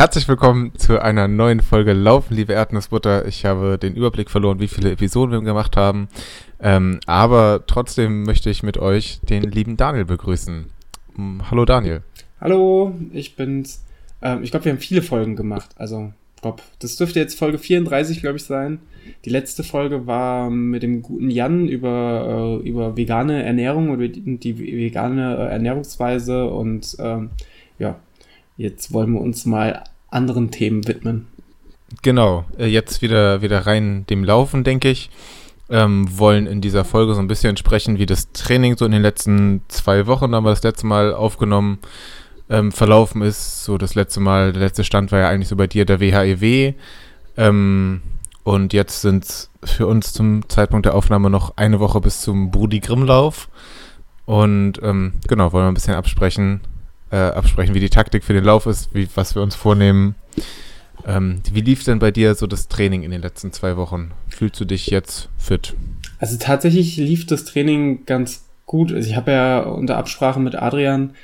Herzlich willkommen zu einer neuen Folge Laufen, liebe Erdnussbutter. Ich habe den Überblick verloren, wie viele Episoden wir gemacht haben. Ähm, aber trotzdem möchte ich mit euch den lieben Daniel begrüßen. Mm, hallo Daniel. Hallo, ich bin's. Ähm, ich glaube, wir haben viele Folgen gemacht. Also, glaub, das dürfte jetzt Folge 34, glaube ich, sein. Die letzte Folge war mit dem guten Jan über, äh, über vegane Ernährung oder die, die vegane äh, Ernährungsweise und ähm, ja, Jetzt wollen wir uns mal anderen Themen widmen. Genau, äh, jetzt wieder, wieder rein dem Laufen, denke ich. Ähm, wollen in dieser Folge so ein bisschen sprechen, wie das Training so in den letzten zwei Wochen, haben wir das letzte Mal aufgenommen, ähm, verlaufen ist. So das letzte Mal, der letzte Stand war ja eigentlich so bei dir der WHEW. Ähm, und jetzt sind es für uns zum Zeitpunkt der Aufnahme noch eine Woche bis zum Brudi Grimmlauf. Und ähm, genau, wollen wir ein bisschen absprechen, äh, absprechen, wie die Taktik für den Lauf ist, wie, was wir uns vornehmen. Ähm, wie lief denn bei dir so das Training in den letzten zwei Wochen? Fühlst du dich jetzt fit? Also tatsächlich lief das Training ganz gut. Also ich habe ja unter Absprache mit Adrian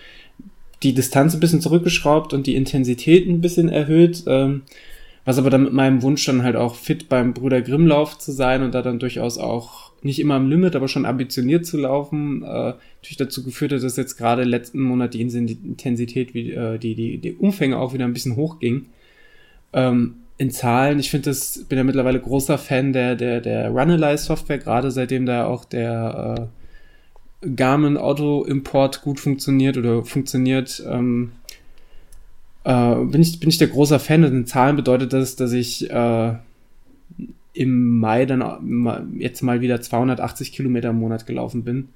die Distanz ein bisschen zurückgeschraubt und die Intensität ein bisschen erhöht. Ähm, was aber dann mit meinem Wunsch dann halt auch fit beim Bruder Grimmlauf zu sein und da dann durchaus auch nicht immer am Limit, aber schon ambitioniert zu laufen, äh, natürlich dazu geführt hat, dass jetzt gerade letzten Monat die Intensität, wie, äh, die, die, die Umfänge auch wieder ein bisschen hochging. Ähm, in Zahlen, ich finde das, bin ja mittlerweile großer Fan der, der, der Runalyze-Software, gerade seitdem da auch der äh, Garmin Auto-Import gut funktioniert oder funktioniert, ähm, äh, bin, ich, bin ich der großer Fan. Und in Zahlen bedeutet das, dass ich äh, im Mai dann jetzt mal wieder 280 Kilometer im Monat gelaufen bin.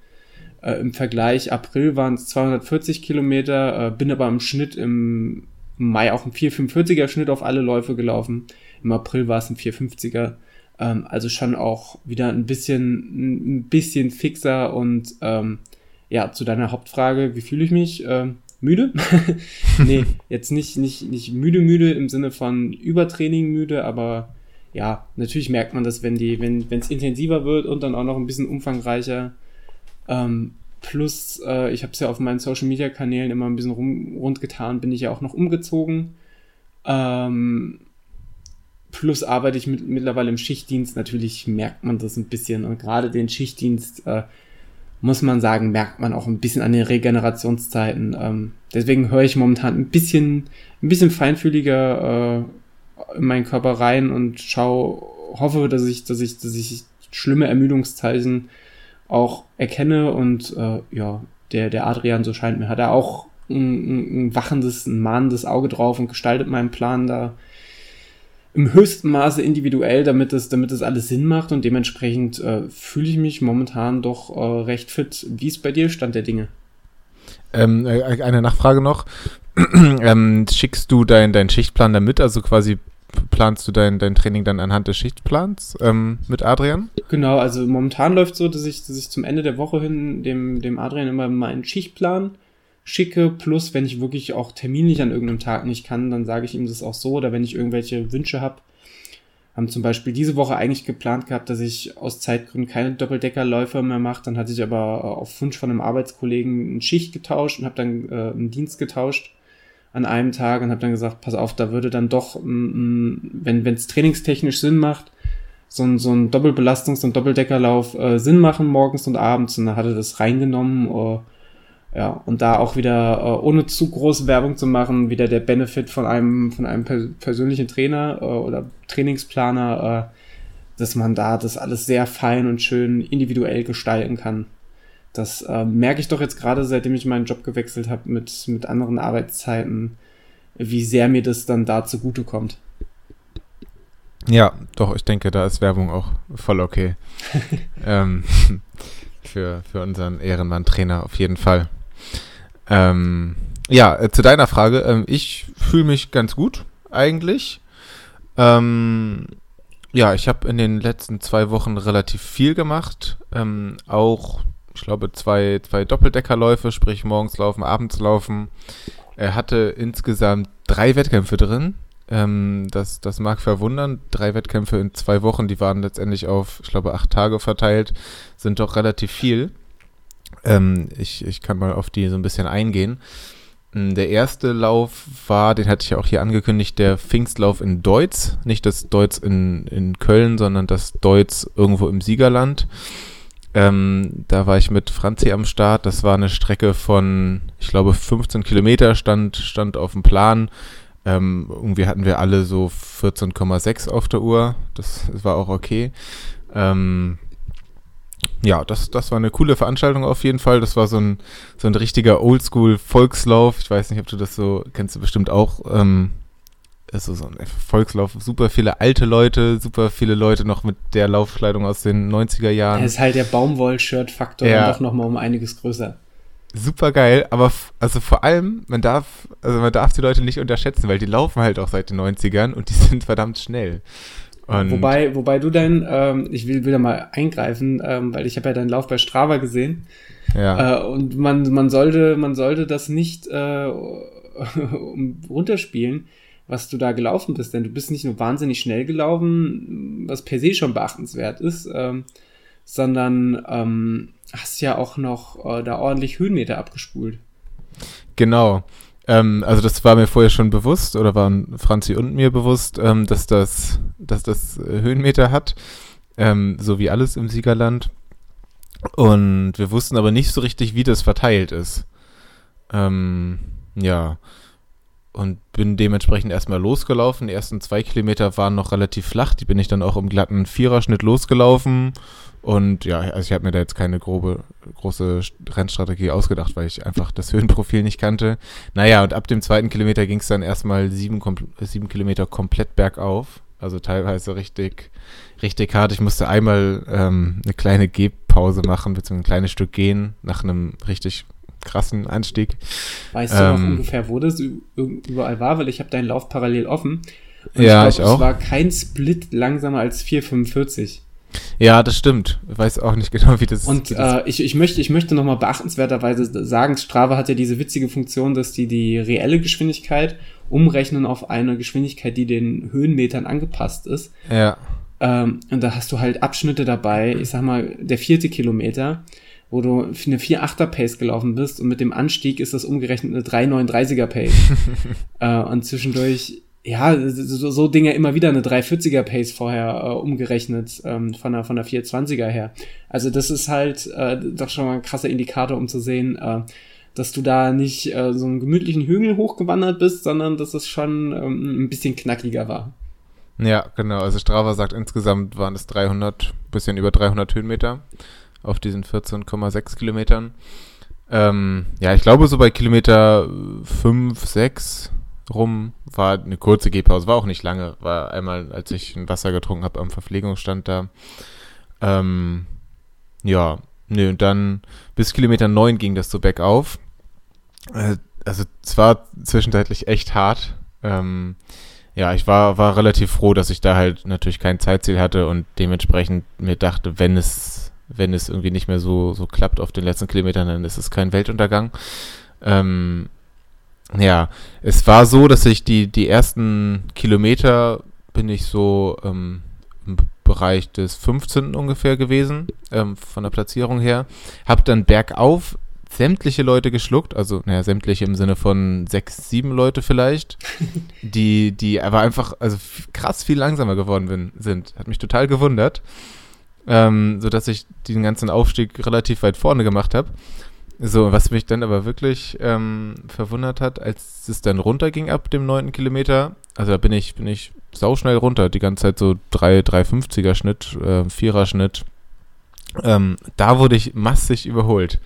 Äh, Im Vergleich April waren es 240 Kilometer, äh, bin aber im Schnitt im Mai auch ein 445er Schnitt auf alle Läufe gelaufen. Im April war es ein 450er. Ähm, also schon auch wieder ein bisschen, ein bisschen fixer und ähm, ja, zu deiner Hauptfrage, wie fühle ich mich? Ähm, müde? nee, jetzt nicht, nicht, nicht müde, müde im Sinne von Übertraining müde, aber ja, natürlich merkt man das, wenn die, wenn es intensiver wird und dann auch noch ein bisschen umfangreicher. Ähm, plus, äh, ich habe es ja auf meinen Social Media Kanälen immer ein bisschen rum, rund getan, bin ich ja auch noch umgezogen. Ähm, plus arbeite ich mit, mittlerweile im Schichtdienst. Natürlich merkt man das ein bisschen und gerade den Schichtdienst äh, muss man sagen, merkt man auch ein bisschen an den Regenerationszeiten. Ähm, deswegen höre ich momentan ein bisschen, ein bisschen feinfühliger äh, in meinen Körper rein und schaue, hoffe, dass ich, dass ich, dass ich schlimme Ermüdungszeichen auch erkenne und äh, ja, der, der Adrian, so scheint mir, hat er auch ein, ein wachendes, ein mahnendes Auge drauf und gestaltet meinen Plan da im höchsten Maße individuell, damit es, damit es alles Sinn macht und dementsprechend äh, fühle ich mich momentan doch äh, recht fit. Wie ist bei dir Stand der Dinge? Ähm, äh, eine Nachfrage noch. ähm, schickst du deinen dein Schichtplan damit, also quasi planst du dein, dein Training dann anhand des Schichtplans ähm, mit Adrian? Genau, also momentan läuft so, dass ich, dass ich zum Ende der Woche hin dem, dem Adrian immer meinen Schichtplan schicke, plus wenn ich wirklich auch terminlich an irgendeinem Tag nicht kann, dann sage ich ihm das auch so, oder wenn ich irgendwelche Wünsche habe. Haben zum Beispiel diese Woche eigentlich geplant gehabt, dass ich aus Zeitgründen keine Doppeldeckerläufe mehr mache. Dann hatte ich aber auf Wunsch von einem Arbeitskollegen eine Schicht getauscht und habe dann äh, einen Dienst getauscht an einem Tag und habe dann gesagt, pass auf, da würde dann doch, mm, mm, wenn es trainingstechnisch Sinn macht, so ein, so ein Doppelbelastungs- und Doppeldeckerlauf äh, Sinn machen morgens und abends. Und dann hat er das reingenommen. Uh, ja, und da auch wieder, uh, ohne zu große Werbung zu machen, wieder der Benefit von einem, von einem per persönlichen Trainer uh, oder Trainingsplaner, dass man da das alles sehr fein und schön individuell gestalten kann. Das äh, merke ich doch jetzt gerade, seitdem ich meinen Job gewechselt habe mit, mit anderen Arbeitszeiten, wie sehr mir das dann da zugutekommt. Ja, doch, ich denke, da ist Werbung auch voll okay. ähm, für, für unseren Ehrenmann-Trainer auf jeden Fall. Ähm, ja, äh, zu deiner Frage. Ähm, ich fühle mich ganz gut, eigentlich. Ähm, ja, ich habe in den letzten zwei Wochen relativ viel gemacht. Ähm, auch ich glaube, zwei, zwei Doppeldeckerläufe, sprich morgens laufen, abends laufen. Er hatte insgesamt drei Wettkämpfe drin. Ähm, das, das mag verwundern. Drei Wettkämpfe in zwei Wochen, die waren letztendlich auf, ich glaube, acht Tage verteilt, sind doch relativ viel. Ähm, ich, ich kann mal auf die so ein bisschen eingehen. der erste Lauf war, den hatte ich ja auch hier angekündigt, der Pfingstlauf in Deutz. Nicht das Deutz in, in Köln, sondern das Deutz irgendwo im Siegerland. Ähm, da war ich mit Franzi am Start. Das war eine Strecke von, ich glaube, 15 Kilometer stand, stand auf dem Plan. Ähm, irgendwie hatten wir alle so 14,6 auf der Uhr. Das, das war auch okay. Ähm, ja, das, das war eine coole Veranstaltung auf jeden Fall. Das war so ein, so ein richtiger Oldschool-Volkslauf. Ich weiß nicht, ob du das so, kennst du bestimmt auch. Ähm, also so ein Volkslauf, super viele alte Leute, super viele Leute noch mit der Laufkleidung aus den 90er Jahren. Das ist halt der Baumwoll-Shirt-Faktor ja. doch nochmal um einiges größer. Super geil, aber also vor allem, man darf, also man darf die Leute nicht unterschätzen, weil die laufen halt auch seit den 90ern und die sind verdammt schnell. Und wobei, wobei du dein, ähm, ich will wieder mal eingreifen, ähm, weil ich habe ja deinen Lauf bei Strava gesehen. Ja. Äh, und man, man sollte, man sollte das nicht äh, runterspielen, was du da gelaufen bist, denn du bist nicht nur wahnsinnig schnell gelaufen, was per se schon beachtenswert ist, ähm, sondern ähm, hast ja auch noch äh, da ordentlich Höhenmeter abgespult. Genau. Ähm, also das war mir vorher schon bewusst oder waren Franzi und mir bewusst, ähm, dass das, dass das äh, Höhenmeter hat, ähm, so wie alles im Siegerland. Und wir wussten aber nicht so richtig, wie das verteilt ist. Ähm, ja. Und bin dementsprechend erstmal losgelaufen. Die ersten zwei Kilometer waren noch relativ flach. Die bin ich dann auch im glatten Viererschnitt losgelaufen und ja, also ich habe mir da jetzt keine grobe, große Rennstrategie ausgedacht, weil ich einfach das Höhenprofil nicht kannte. Naja, und ab dem zweiten Kilometer ging es dann erstmal sieben, sieben Kilometer komplett bergauf. Also teilweise richtig, richtig hart. Ich musste einmal ähm, eine kleine Gehpause machen, beziehungsweise ein kleines Stück gehen nach einem richtig krassen Anstieg. Weißt du ähm, noch ungefähr, wo das überall war? Weil ich habe deinen Lauf parallel offen. Und ja, ich, glaub, ich auch. Es war kein Split langsamer als 4,45. Ja, das stimmt. Ich weiß auch nicht genau, wie das Und äh, ich, ich möchte, ich möchte nochmal beachtenswerterweise sagen, Strava hat ja diese witzige Funktion, dass die die reelle Geschwindigkeit umrechnen auf eine Geschwindigkeit, die den Höhenmetern angepasst ist. Ja. Ähm, und da hast du halt Abschnitte dabei, ich sag mal, der vierte Kilometer, wo du eine 4,8er Pace gelaufen bist und mit dem Anstieg ist das umgerechnet eine 3,39er Pace. äh, und zwischendurch ja, so, so Dinge immer wieder eine 340er Pace vorher äh, umgerechnet ähm, von der von der 420er her. Also das ist halt äh, doch schon mal ein krasser Indikator, um zu sehen, äh, dass du da nicht äh, so einen gemütlichen Hügel hochgewandert bist, sondern dass es schon ähm, ein bisschen knackiger war. Ja, genau. Also Strava sagt insgesamt waren es 300, bisschen über 300 Höhenmeter auf diesen 14,6 Kilometern. Ähm, ja, ich glaube so bei Kilometer 5, 6 rum, war eine kurze Gehpause, war auch nicht lange, war einmal, als ich ein Wasser getrunken habe am Verpflegungsstand da. Ähm, ja, nö, und dann bis Kilometer 9 ging das so bergauf. Äh, also es war zwischenzeitlich echt hart. Ähm, ja, ich war, war relativ froh, dass ich da halt natürlich kein Zeitziel hatte und dementsprechend mir dachte, wenn es, wenn es irgendwie nicht mehr so, so klappt auf den letzten Kilometern, dann ist es kein Weltuntergang. Ähm, ja, es war so, dass ich die, die ersten Kilometer bin ich so ähm, im Bereich des 15. ungefähr gewesen, ähm, von der Platzierung her. Hab dann bergauf sämtliche Leute geschluckt, also naja, sämtliche im Sinne von sechs, sieben Leute vielleicht, die, die aber einfach, also krass viel langsamer geworden bin, sind. Hat mich total gewundert. Ähm, sodass ich den ganzen Aufstieg relativ weit vorne gemacht habe. So, was mich dann aber wirklich ähm, verwundert hat, als es dann runterging ab dem neunten Kilometer, also da bin ich, bin ich sauschnell runter, die ganze Zeit so 3, 3,50er Schnitt, äh, 4er Schnitt. Ähm, da wurde ich massig überholt.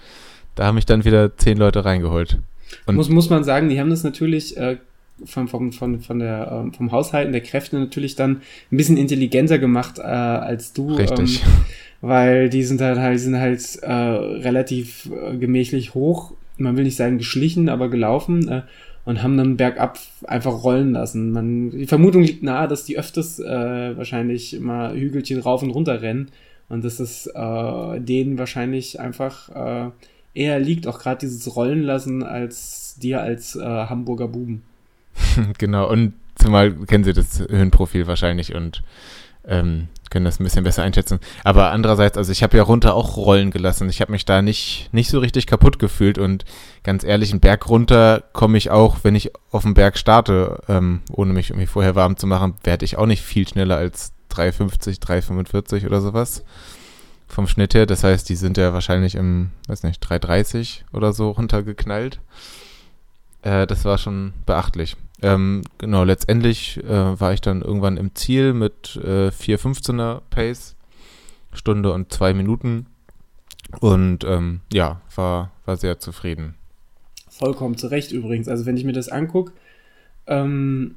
Da haben mich dann wieder zehn Leute reingeholt. Und muss, muss man sagen, die haben das natürlich äh, vom, vom, von, von der, ähm, vom Haushalten der Kräfte natürlich dann ein bisschen intelligenter gemacht äh, als du. Richtig. Ähm, weil die sind halt, die sind halt äh, relativ äh, gemächlich hoch, man will nicht sagen geschlichen, aber gelaufen äh, und haben dann bergab einfach rollen lassen. Man, die Vermutung liegt nahe, dass die öfters äh, wahrscheinlich mal Hügelchen rauf und runter rennen und dass es äh, denen wahrscheinlich einfach äh, eher liegt, auch gerade dieses Rollen lassen, als dir als äh, Hamburger Buben. genau, und zumal kennen sie das Höhenprofil wahrscheinlich und ähm, können das ein bisschen besser einschätzen. Aber andererseits, also ich habe ja runter auch rollen gelassen. Ich habe mich da nicht, nicht so richtig kaputt gefühlt und ganz ehrlich, einen Berg runter komme ich auch, wenn ich auf dem Berg starte, ähm, ohne mich irgendwie vorher warm zu machen, werde ich auch nicht viel schneller als 3,50, 3,45 oder sowas vom Schnitt her. Das heißt, die sind ja wahrscheinlich im, weiß nicht, 3,30 oder so runtergeknallt. Äh, das war schon beachtlich. Ähm, genau, letztendlich äh, war ich dann irgendwann im Ziel mit äh, 4,15er Pace, Stunde und zwei Minuten. Und ähm, ja, war, war sehr zufrieden. Vollkommen zu Recht übrigens. Also wenn ich mir das angucke, ähm,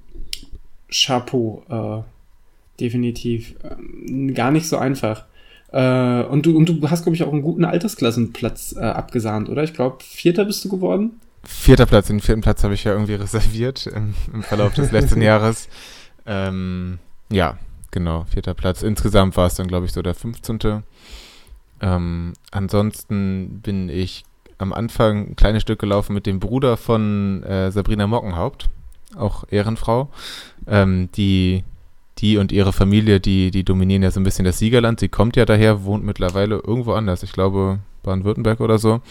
Chapeau, äh, definitiv. Ähm, gar nicht so einfach. Äh, und, du, und du hast, glaube ich, auch einen guten Altersklassenplatz äh, abgesahnt, oder? Ich glaube, Vierter bist du geworden. Vierter Platz, den vierten Platz habe ich ja irgendwie reserviert im, im Verlauf des letzten Jahres. Ähm, ja, genau, vierter Platz. Insgesamt war es dann, glaube ich, so der 15. Ähm, ansonsten bin ich am Anfang ein kleines Stück gelaufen mit dem Bruder von äh, Sabrina Mockenhaupt, auch Ehrenfrau, ähm, die die und ihre Familie, die, die dominieren ja so ein bisschen das Siegerland. Sie kommt ja daher, wohnt mittlerweile irgendwo anders. Ich glaube, Baden-Württemberg oder so.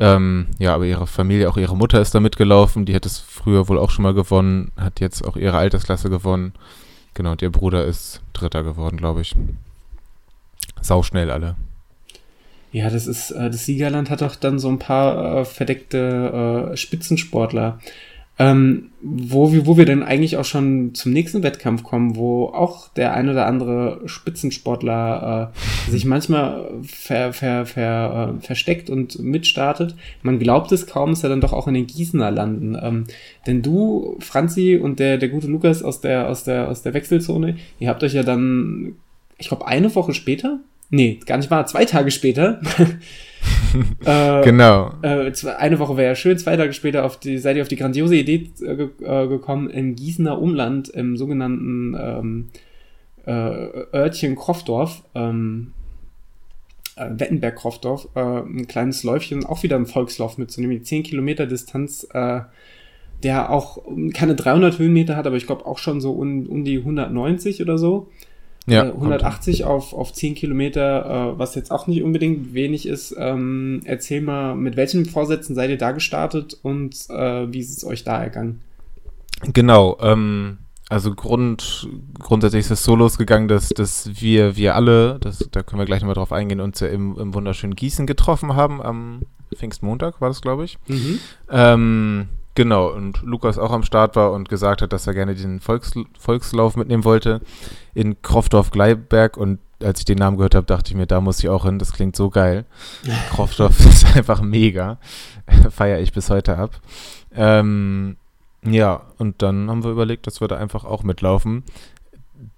Ähm, ja, aber ihre Familie, auch ihre Mutter ist da mitgelaufen. Die hat es früher wohl auch schon mal gewonnen, hat jetzt auch ihre Altersklasse gewonnen. Genau, und ihr Bruder ist Dritter geworden, glaube ich. Sauschnell alle. Ja, das ist, äh, das Siegerland hat auch dann so ein paar äh, verdeckte äh, Spitzensportler. Ähm, wo, wir, wo wir dann eigentlich auch schon zum nächsten Wettkampf kommen, wo auch der ein oder andere Spitzensportler äh, sich manchmal ver, ver, ver, äh, versteckt und mitstartet. Man glaubt es kaum, dass er dann doch auch in den Gießener landen. Ähm, denn du, Franzi und der, der gute Lukas aus der, aus, der, aus der Wechselzone, ihr habt euch ja dann, ich glaube, eine Woche später, nee, gar nicht wahr, zwei Tage später, äh, genau. Äh, eine Woche wäre ja schön, zwei Tage später auf die, seid ihr auf die grandiose Idee äh, äh, gekommen, im Gießener Umland, im sogenannten ähm, äh, Örtchen Kroffdorf, ähm, äh, Wettenberg-Kroffdorf, ein kleines Läufchen, auch wieder ein Volkslauf mitzunehmen, die 10 Kilometer Distanz, der auch keine 300 Höhenmeter hat, aber ich glaube auch schon so um, um die 190 oder so. Ja, 180 äh, auf, auf 10 Kilometer, äh, was jetzt auch nicht unbedingt wenig ist. Ähm, erzähl mal, mit welchen Vorsätzen seid ihr da gestartet und äh, wie ist es euch da ergangen? Genau, ähm, also Grund, grundsätzlich ist es so losgegangen, dass, dass wir, wir alle, das, da können wir gleich nochmal drauf eingehen, uns ja im, im wunderschönen Gießen getroffen haben am Pfingstmontag, war das, glaube ich. Mhm. Ähm, Genau, und Lukas auch am Start war und gesagt hat, dass er gerne den Volks, Volkslauf mitnehmen wollte in Kroffdorf-Gleiberg. Und als ich den Namen gehört habe, dachte ich mir, da muss ich auch hin. Das klingt so geil. Kroffdorf ist einfach mega. Feiere ich bis heute ab. Ähm, ja, und dann haben wir überlegt, dass wir da einfach auch mitlaufen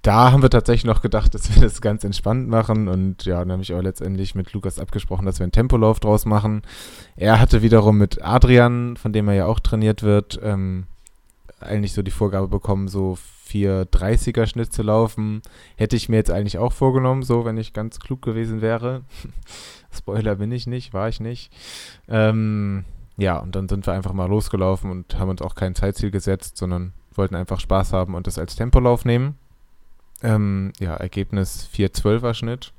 da haben wir tatsächlich noch gedacht, dass wir das ganz entspannt machen. Und ja, dann habe ich auch letztendlich mit Lukas abgesprochen, dass wir einen Tempolauf draus machen. Er hatte wiederum mit Adrian, von dem er ja auch trainiert wird, ähm, eigentlich so die Vorgabe bekommen, so 430er Schnitt zu laufen. Hätte ich mir jetzt eigentlich auch vorgenommen, so wenn ich ganz klug gewesen wäre. Spoiler bin ich nicht, war ich nicht. Ähm, ja, und dann sind wir einfach mal losgelaufen und haben uns auch kein Zeitziel gesetzt, sondern wollten einfach Spaß haben und das als Tempolauf nehmen. Ähm, ja, Ergebnis 4,12er Schnitt.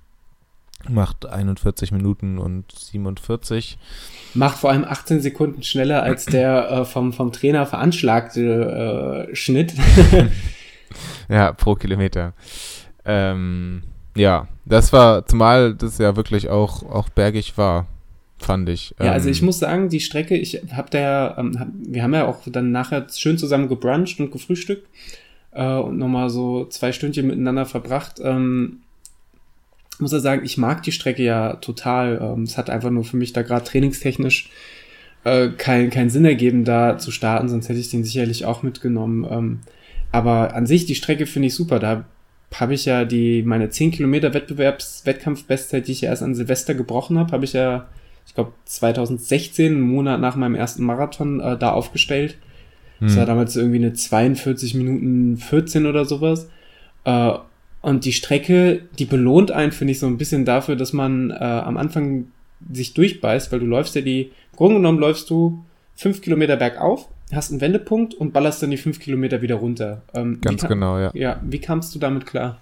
Macht 41 Minuten und 47. Macht vor allem 18 Sekunden schneller als der äh, vom, vom Trainer veranschlagte äh, Schnitt. ja, pro Kilometer. Ähm, ja, das war, zumal das ja wirklich auch, auch bergig war, fand ich. Ja, also ich ähm, muss sagen, die Strecke, ich hab da, ähm, hab, wir haben ja auch dann nachher schön zusammen gebruncht und gefrühstückt äh, und nochmal so zwei Stündchen miteinander verbracht. Ähm, muss er sagen, ich mag die Strecke ja total. Ähm, es hat einfach nur für mich da gerade trainingstechnisch äh, keinen kein Sinn ergeben, da zu starten, sonst hätte ich den sicherlich auch mitgenommen. Ähm, aber an sich, die Strecke finde ich super. Da habe ich ja die meine 10 Kilometer Wettbewerbs Wettkampfbestzeit, die ich ja erst an Silvester gebrochen habe, habe ich ja, ich glaube 2016, einen Monat nach meinem ersten Marathon, äh, da aufgestellt. Hm. Das war damals irgendwie eine 42 Minuten 14 oder sowas. Äh, und die Strecke, die belohnt einen, finde ich, so ein bisschen dafür, dass man äh, am Anfang sich durchbeißt, weil du läufst ja die, im Grunde genommen läufst du fünf Kilometer bergauf, hast einen Wendepunkt und ballerst dann die fünf Kilometer wieder runter. Ähm, Ganz kam, genau, ja. Ja, wie kamst du damit klar?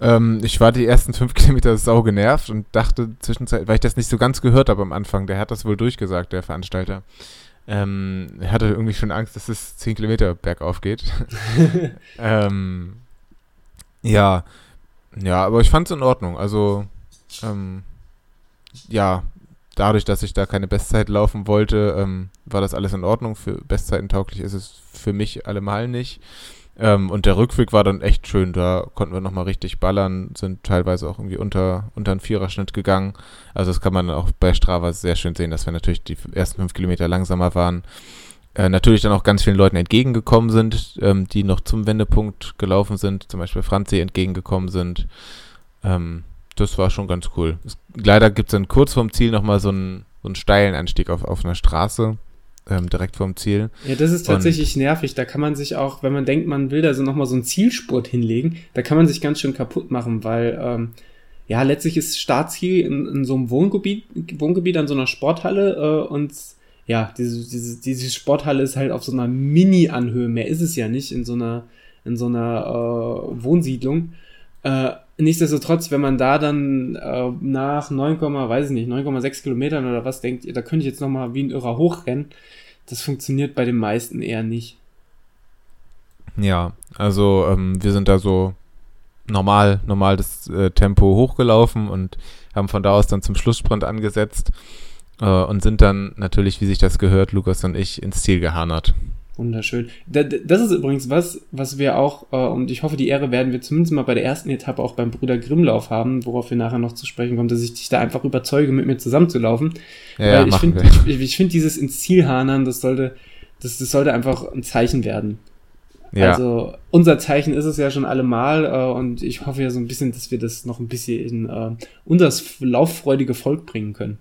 Ähm, ich war die ersten fünf Kilometer sau genervt und dachte zwischenzeitlich, weil ich das nicht so ganz gehört habe am Anfang, der hat das wohl durchgesagt, der Veranstalter. Ähm, hatte irgendwie schon Angst, dass es zehn Kilometer bergauf geht. ähm, ja, ja, aber ich fand es in Ordnung. Also, ähm, ja, dadurch, dass ich da keine Bestzeit laufen wollte, ähm, war das alles in Ordnung. Für Bestzeiten tauglich ist es für mich allemal nicht. Ähm, und der Rückweg war dann echt schön. Da konnten wir nochmal richtig ballern, sind teilweise auch irgendwie unter, unter einen Viererschnitt gegangen. Also das kann man auch bei Strava sehr schön sehen, dass wir natürlich die ersten fünf Kilometer langsamer waren. Äh, natürlich dann auch ganz vielen Leuten entgegengekommen sind, ähm, die noch zum Wendepunkt gelaufen sind, zum Beispiel Franzi entgegengekommen sind. Ähm, das war schon ganz cool. Es, leider gibt es dann kurz vorm Ziel nochmal so einen, so einen steilen Anstieg auf, auf einer Straße ähm, direkt vorm Ziel. Ja, das ist tatsächlich und, nervig. Da kann man sich auch, wenn man denkt, man will da so nochmal so einen Zielspurt hinlegen, da kann man sich ganz schön kaputt machen, weil ähm, ja, letztlich ist Startziel in, in so einem Wohngebiet, Wohngebiet an so einer Sporthalle äh, und ja, diese, diese, diese Sporthalle ist halt auf so einer Mini-Anhöhe. Mehr ist es ja nicht in so einer, in so einer äh, Wohnsiedlung. Äh, nichtsdestotrotz, wenn man da dann äh, nach 9, weiß ich nicht, 9,6 Kilometern oder was denkt, da könnte ich jetzt nochmal wie ein Irrer hochrennen, das funktioniert bei den meisten eher nicht. Ja, also ähm, wir sind da so normal, normal das äh, Tempo hochgelaufen und haben von da aus dann zum Schlusssprint angesetzt äh, und sind dann natürlich, wie sich das gehört, Lukas und ich ins Ziel gehanert. Wunderschön. Das ist übrigens was, was wir auch, äh, und ich hoffe, die Ehre werden wir zumindest mal bei der ersten Etappe auch beim Brüder Grimmlauf haben, worauf wir nachher noch zu sprechen kommen, dass ich dich da einfach überzeuge, mit mir zusammenzulaufen. Ja, Weil ich finde, ich, ich finde dieses ins Ziel hanern, das sollte, das, das sollte einfach ein Zeichen werden. Ja. Also unser Zeichen ist es ja schon allemal äh, und ich hoffe ja so ein bisschen, dass wir das noch ein bisschen in äh, unser lauffreudige Volk bringen können.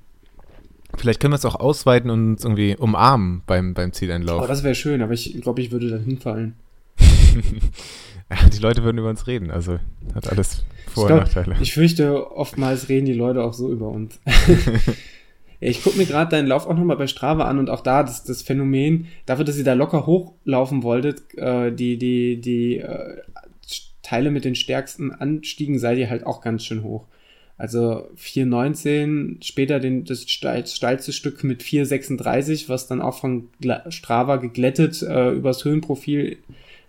Vielleicht können wir es auch ausweiten und uns irgendwie umarmen beim, beim Zieleinlauf. Oh, das wäre schön, aber ich glaube, ich würde dann hinfallen. die Leute würden über uns reden, also hat alles Vor- und Nachteile. Ich fürchte, oftmals reden die Leute auch so über uns. Ich gucke mir gerade deinen Lauf auch nochmal bei Strava an und auch da das, das Phänomen, dafür, dass ihr da locker hochlaufen wolltet, äh, die, die, die äh, Teile mit den stärksten Anstiegen seid ihr halt auch ganz schön hoch. Also 4,19, später den, das steilste Stück mit 4,36, was dann auch von Strava geglättet äh, übers Höhenprofil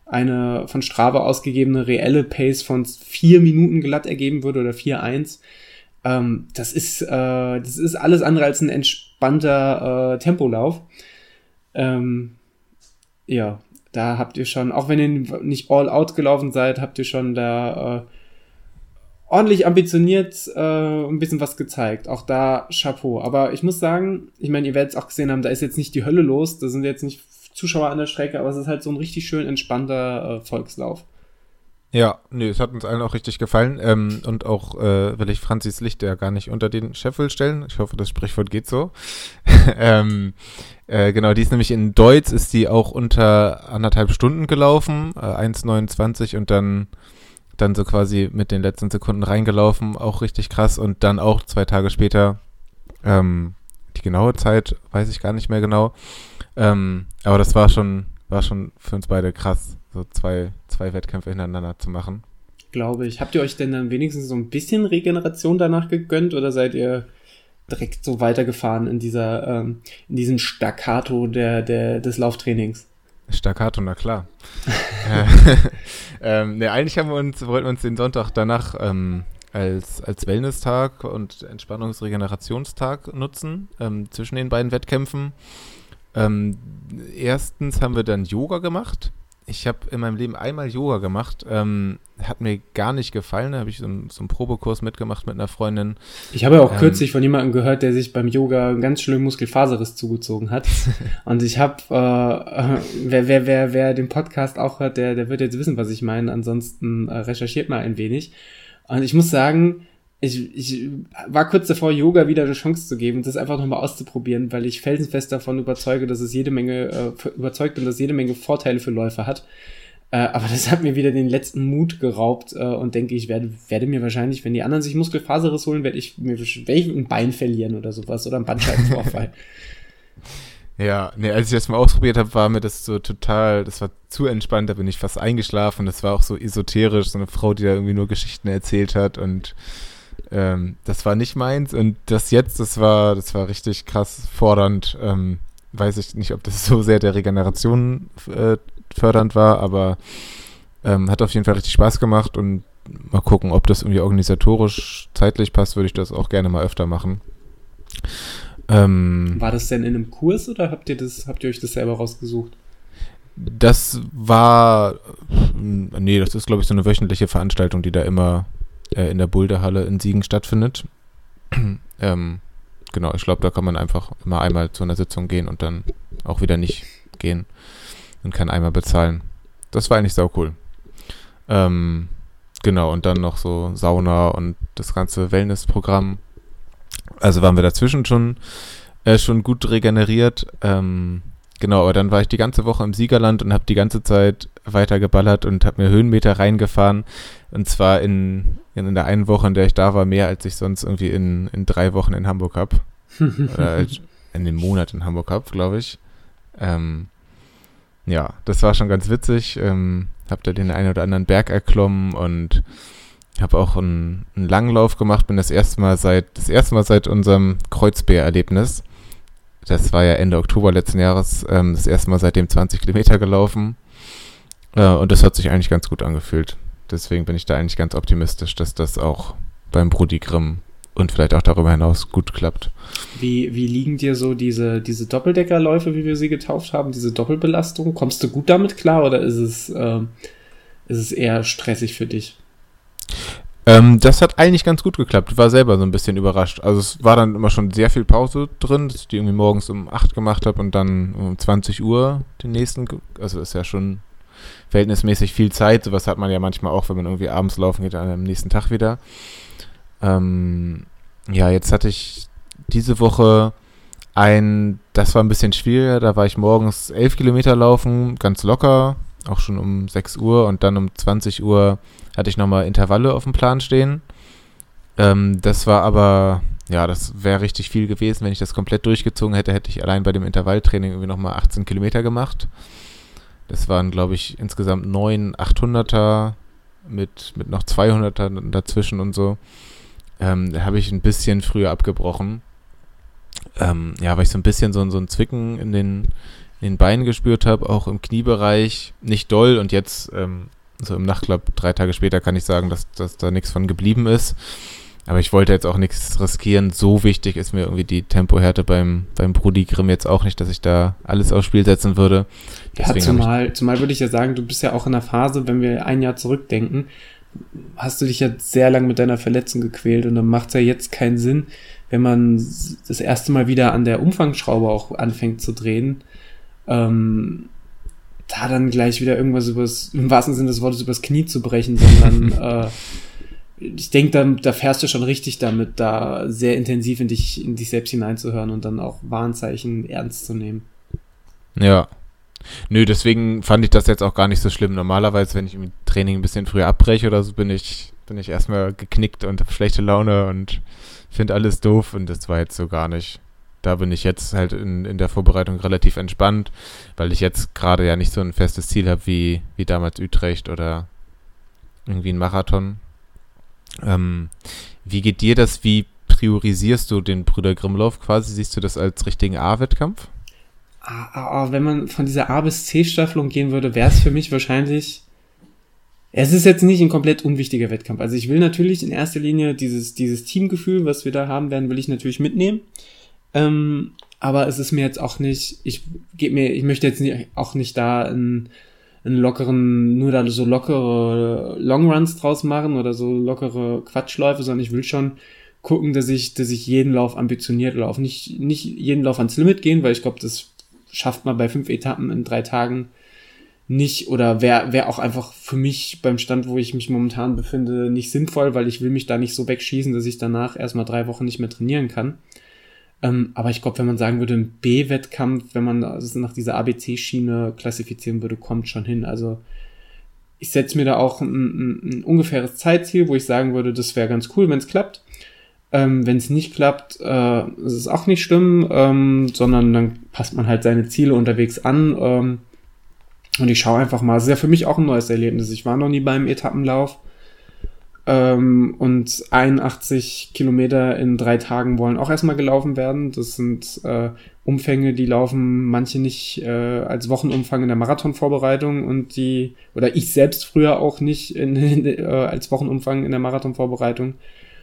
eine von Strava ausgegebene reelle Pace von 4 Minuten glatt ergeben würde oder 4,1. Ähm, das ist, äh, das ist alles andere als ein entspannter äh, Tempolauf. Ähm, ja, da habt ihr schon, auch wenn ihr nicht all out gelaufen seid, habt ihr schon da äh, ordentlich ambitioniert äh, ein bisschen was gezeigt. Auch da Chapeau. Aber ich muss sagen, ich meine, ihr werdet es auch gesehen haben, da ist jetzt nicht die Hölle los, da sind jetzt nicht Zuschauer an der Strecke, aber es ist halt so ein richtig schön entspannter äh, Volkslauf. Ja, nee, es hat uns allen auch richtig gefallen. Ähm, und auch äh, will ich Franzis Licht ja gar nicht unter den Scheffel stellen. Ich hoffe, das Sprichwort geht so. ähm, äh, genau, die ist nämlich in Deutsch, ist die auch unter anderthalb Stunden gelaufen, äh, 1,29 und dann dann so quasi mit den letzten Sekunden reingelaufen, auch richtig krass. Und dann auch zwei Tage später, ähm, die genaue Zeit weiß ich gar nicht mehr genau. Ähm, aber das war schon, war schon für uns beide krass, so zwei, zwei Wettkämpfe hintereinander zu machen. Glaube ich. Habt ihr euch denn dann wenigstens so ein bisschen Regeneration danach gegönnt oder seid ihr direkt so weitergefahren in dieser, ähm, in diesem Staccato der, der, des Lauftrainings? Staccato, na klar. Äh, ähm, ne, eigentlich haben wir uns, wollten wir uns den Sonntag danach ähm, als, als Wellness-Tag und Entspannungsregenerationstag nutzen, ähm, zwischen den beiden Wettkämpfen. Ähm, erstens haben wir dann Yoga gemacht ich habe in meinem Leben einmal Yoga gemacht. Ähm, hat mir gar nicht gefallen. Da habe ich so, ein, so, einen Probekurs mitgemacht mit einer Freundin. Ich habe ja auch ähm, kürzlich von jemandem gehört, der sich beim Yoga einen ganz schlimmen Muskelfaserriss zugezogen hat. Und ich habe, äh, wer, wer, wer, wer den Podcast auch hört, der, der wird jetzt wissen, was ich meine. Ansonsten äh, recherchiert mal ein wenig. Und ich muss sagen, ich, ich war kurz davor, Yoga wieder eine Chance zu geben das einfach nochmal auszuprobieren, weil ich felsenfest davon überzeuge, dass es jede Menge, äh, überzeugt bin, dass es jede Menge Vorteile für Läufer hat. Äh, aber das hat mir wieder den letzten Mut geraubt äh, und denke, ich werde, werde mir wahrscheinlich, wenn die anderen sich Muskelfaserriss holen, werde ich mir ich ein Bein verlieren oder sowas oder ein Bandscheibenvorfall. Ja, nee, als ich das mal ausprobiert habe, war mir das so total, das war zu entspannt, da bin ich fast eingeschlafen. Das war auch so esoterisch, so eine Frau, die da irgendwie nur Geschichten erzählt hat und ähm, das war nicht meins. Und das jetzt, das war, das war richtig krass fordernd. Ähm, weiß ich nicht, ob das so sehr der Regeneration äh, fördernd war, aber ähm, hat auf jeden Fall richtig Spaß gemacht und mal gucken, ob das irgendwie organisatorisch zeitlich passt, würde ich das auch gerne mal öfter machen. Ähm, War das denn in einem Kurs oder habt ihr das, habt ihr euch das selber rausgesucht? Das war, nee, das ist glaube ich so eine wöchentliche Veranstaltung, die da immer äh, in der Boulderhalle in Siegen stattfindet. ähm, genau, ich glaube, da kann man einfach immer einmal zu einer Sitzung gehen und dann auch wieder nicht gehen und kann einmal bezahlen. Das war eigentlich sau cool. Ähm, genau, und dann noch so Sauna und das ganze Wellnessprogramm. Also waren wir dazwischen schon, äh, schon gut regeneriert. Ähm, genau, aber dann war ich die ganze Woche im Siegerland und habe die ganze Zeit weiter geballert und habe mir Höhenmeter reingefahren. Und zwar in, in der einen Woche, in der ich da war, mehr als ich sonst irgendwie in, in drei Wochen in Hamburg habe. Oder in dem Monat in Hamburg habe, glaube ich. Ähm, ja, das war schon ganz witzig. Ähm, hab da den einen oder anderen Berg erklommen und habe auch einen, einen Langlauf gemacht. Bin das erste Mal seit das erste Mal seit unserem Kreuzbär-Erlebnis. Das war ja Ende Oktober letzten Jahres ähm, das erste Mal seitdem 20 Kilometer gelaufen. Äh, und das hat sich eigentlich ganz gut angefühlt. Deswegen bin ich da eigentlich ganz optimistisch, dass das auch beim Brudi Grimm und vielleicht auch darüber hinaus gut klappt. Wie, wie liegen dir so diese, diese Doppeldeckerläufe, wie wir sie getauft haben, diese Doppelbelastung? Kommst du gut damit klar oder ist es, äh, ist es eher stressig für dich? Ähm, das hat eigentlich ganz gut geklappt. Ich war selber so ein bisschen überrascht. Also es war dann immer schon sehr viel Pause drin, dass ich die irgendwie morgens um 8 gemacht habe und dann um 20 Uhr den nächsten. Also ist ja schon verhältnismäßig viel Zeit. Sowas hat man ja manchmal auch, wenn man irgendwie abends laufen geht, am nächsten Tag wieder. Ähm, ja, jetzt hatte ich diese Woche ein, das war ein bisschen schwieriger, da war ich morgens elf Kilometer laufen, ganz locker, auch schon um 6 Uhr und dann um 20 Uhr hatte ich nochmal Intervalle auf dem Plan stehen. Ähm, das war aber, ja, das wäre richtig viel gewesen. Wenn ich das komplett durchgezogen hätte, hätte ich allein bei dem Intervalltraining irgendwie nochmal 18 Kilometer gemacht. Das waren, glaube ich, insgesamt neun 800er mit, mit noch 200er dazwischen und so. Ähm, da habe ich ein bisschen früher abgebrochen. Ähm, ja, weil ich so ein bisschen so, so ein Zwicken in den, in den Beinen gespürt habe, auch im Kniebereich. Nicht doll und jetzt, ähm, so im Nachtclub, drei Tage später, kann ich sagen, dass, dass da nichts von geblieben ist. Aber ich wollte jetzt auch nichts riskieren. So wichtig ist mir irgendwie die Tempohärte beim, beim Brudi Grimm jetzt auch nicht, dass ich da alles aufs Spiel setzen würde. Deswegen ja, zumal, zumal würde ich ja sagen, du bist ja auch in der Phase, wenn wir ein Jahr zurückdenken, hast du dich ja sehr lang mit deiner Verletzung gequält und dann macht es ja jetzt keinen Sinn, wenn man das erste Mal wieder an der Umfangsschraube auch anfängt zu drehen, ähm, da dann gleich wieder irgendwas übers, im wahrsten Sinne des Wortes übers Knie zu brechen, sondern äh, ich denke, da, da fährst du schon richtig damit, da sehr intensiv in dich, in dich selbst hineinzuhören und dann auch Warnzeichen ernst zu nehmen. Ja, Nö, deswegen fand ich das jetzt auch gar nicht so schlimm. Normalerweise, wenn ich im Training ein bisschen früher abbreche oder so, bin ich, bin ich erstmal geknickt und habe schlechte Laune und finde alles doof und das war jetzt so gar nicht. Da bin ich jetzt halt in, in der Vorbereitung relativ entspannt, weil ich jetzt gerade ja nicht so ein festes Ziel habe wie, wie damals Utrecht oder irgendwie ein Marathon. Ähm, wie geht dir das? Wie priorisierst du den Brüder Grimmlauf quasi? Siehst du das als richtigen A-Wettkampf? Ah, ah, ah, wenn man von dieser A bis C Staffelung gehen würde, wäre es für mich wahrscheinlich. Es ist jetzt nicht ein komplett unwichtiger Wettkampf. Also ich will natürlich in erster Linie dieses, dieses Teamgefühl, was wir da haben werden, will ich natürlich mitnehmen. Ähm, aber es ist mir jetzt auch nicht, ich gebe mir, ich möchte jetzt nicht, auch nicht da einen, einen lockeren, nur da so lockere Longruns draus machen oder so lockere Quatschläufe, sondern ich will schon gucken, dass ich, dass ich jeden Lauf ambitioniert laufe. Nicht, nicht jeden Lauf ans Limit gehen, weil ich glaube, das schafft man bei fünf Etappen in drei Tagen nicht oder wäre wär auch einfach für mich beim Stand, wo ich mich momentan befinde, nicht sinnvoll, weil ich will mich da nicht so wegschießen, dass ich danach erstmal drei Wochen nicht mehr trainieren kann. Ähm, aber ich glaube, wenn man sagen würde, ein B-Wettkampf, wenn man es nach dieser ABC-Schiene klassifizieren würde, kommt schon hin. Also ich setze mir da auch ein, ein, ein ungefähres Zeitziel, wo ich sagen würde, das wäre ganz cool, wenn es klappt. Ähm, Wenn es nicht klappt, äh, ist es auch nicht schlimm, ähm, sondern dann passt man halt seine Ziele unterwegs an. Ähm, und ich schaue einfach mal. Es ist ja für mich auch ein neues Erlebnis. Ich war noch nie beim Etappenlauf. Ähm, und 81 Kilometer in drei Tagen wollen auch erstmal gelaufen werden. Das sind äh, Umfänge, die laufen manche nicht äh, als Wochenumfang in der Marathonvorbereitung und die, oder ich selbst früher auch nicht in, äh, als Wochenumfang in der Marathonvorbereitung.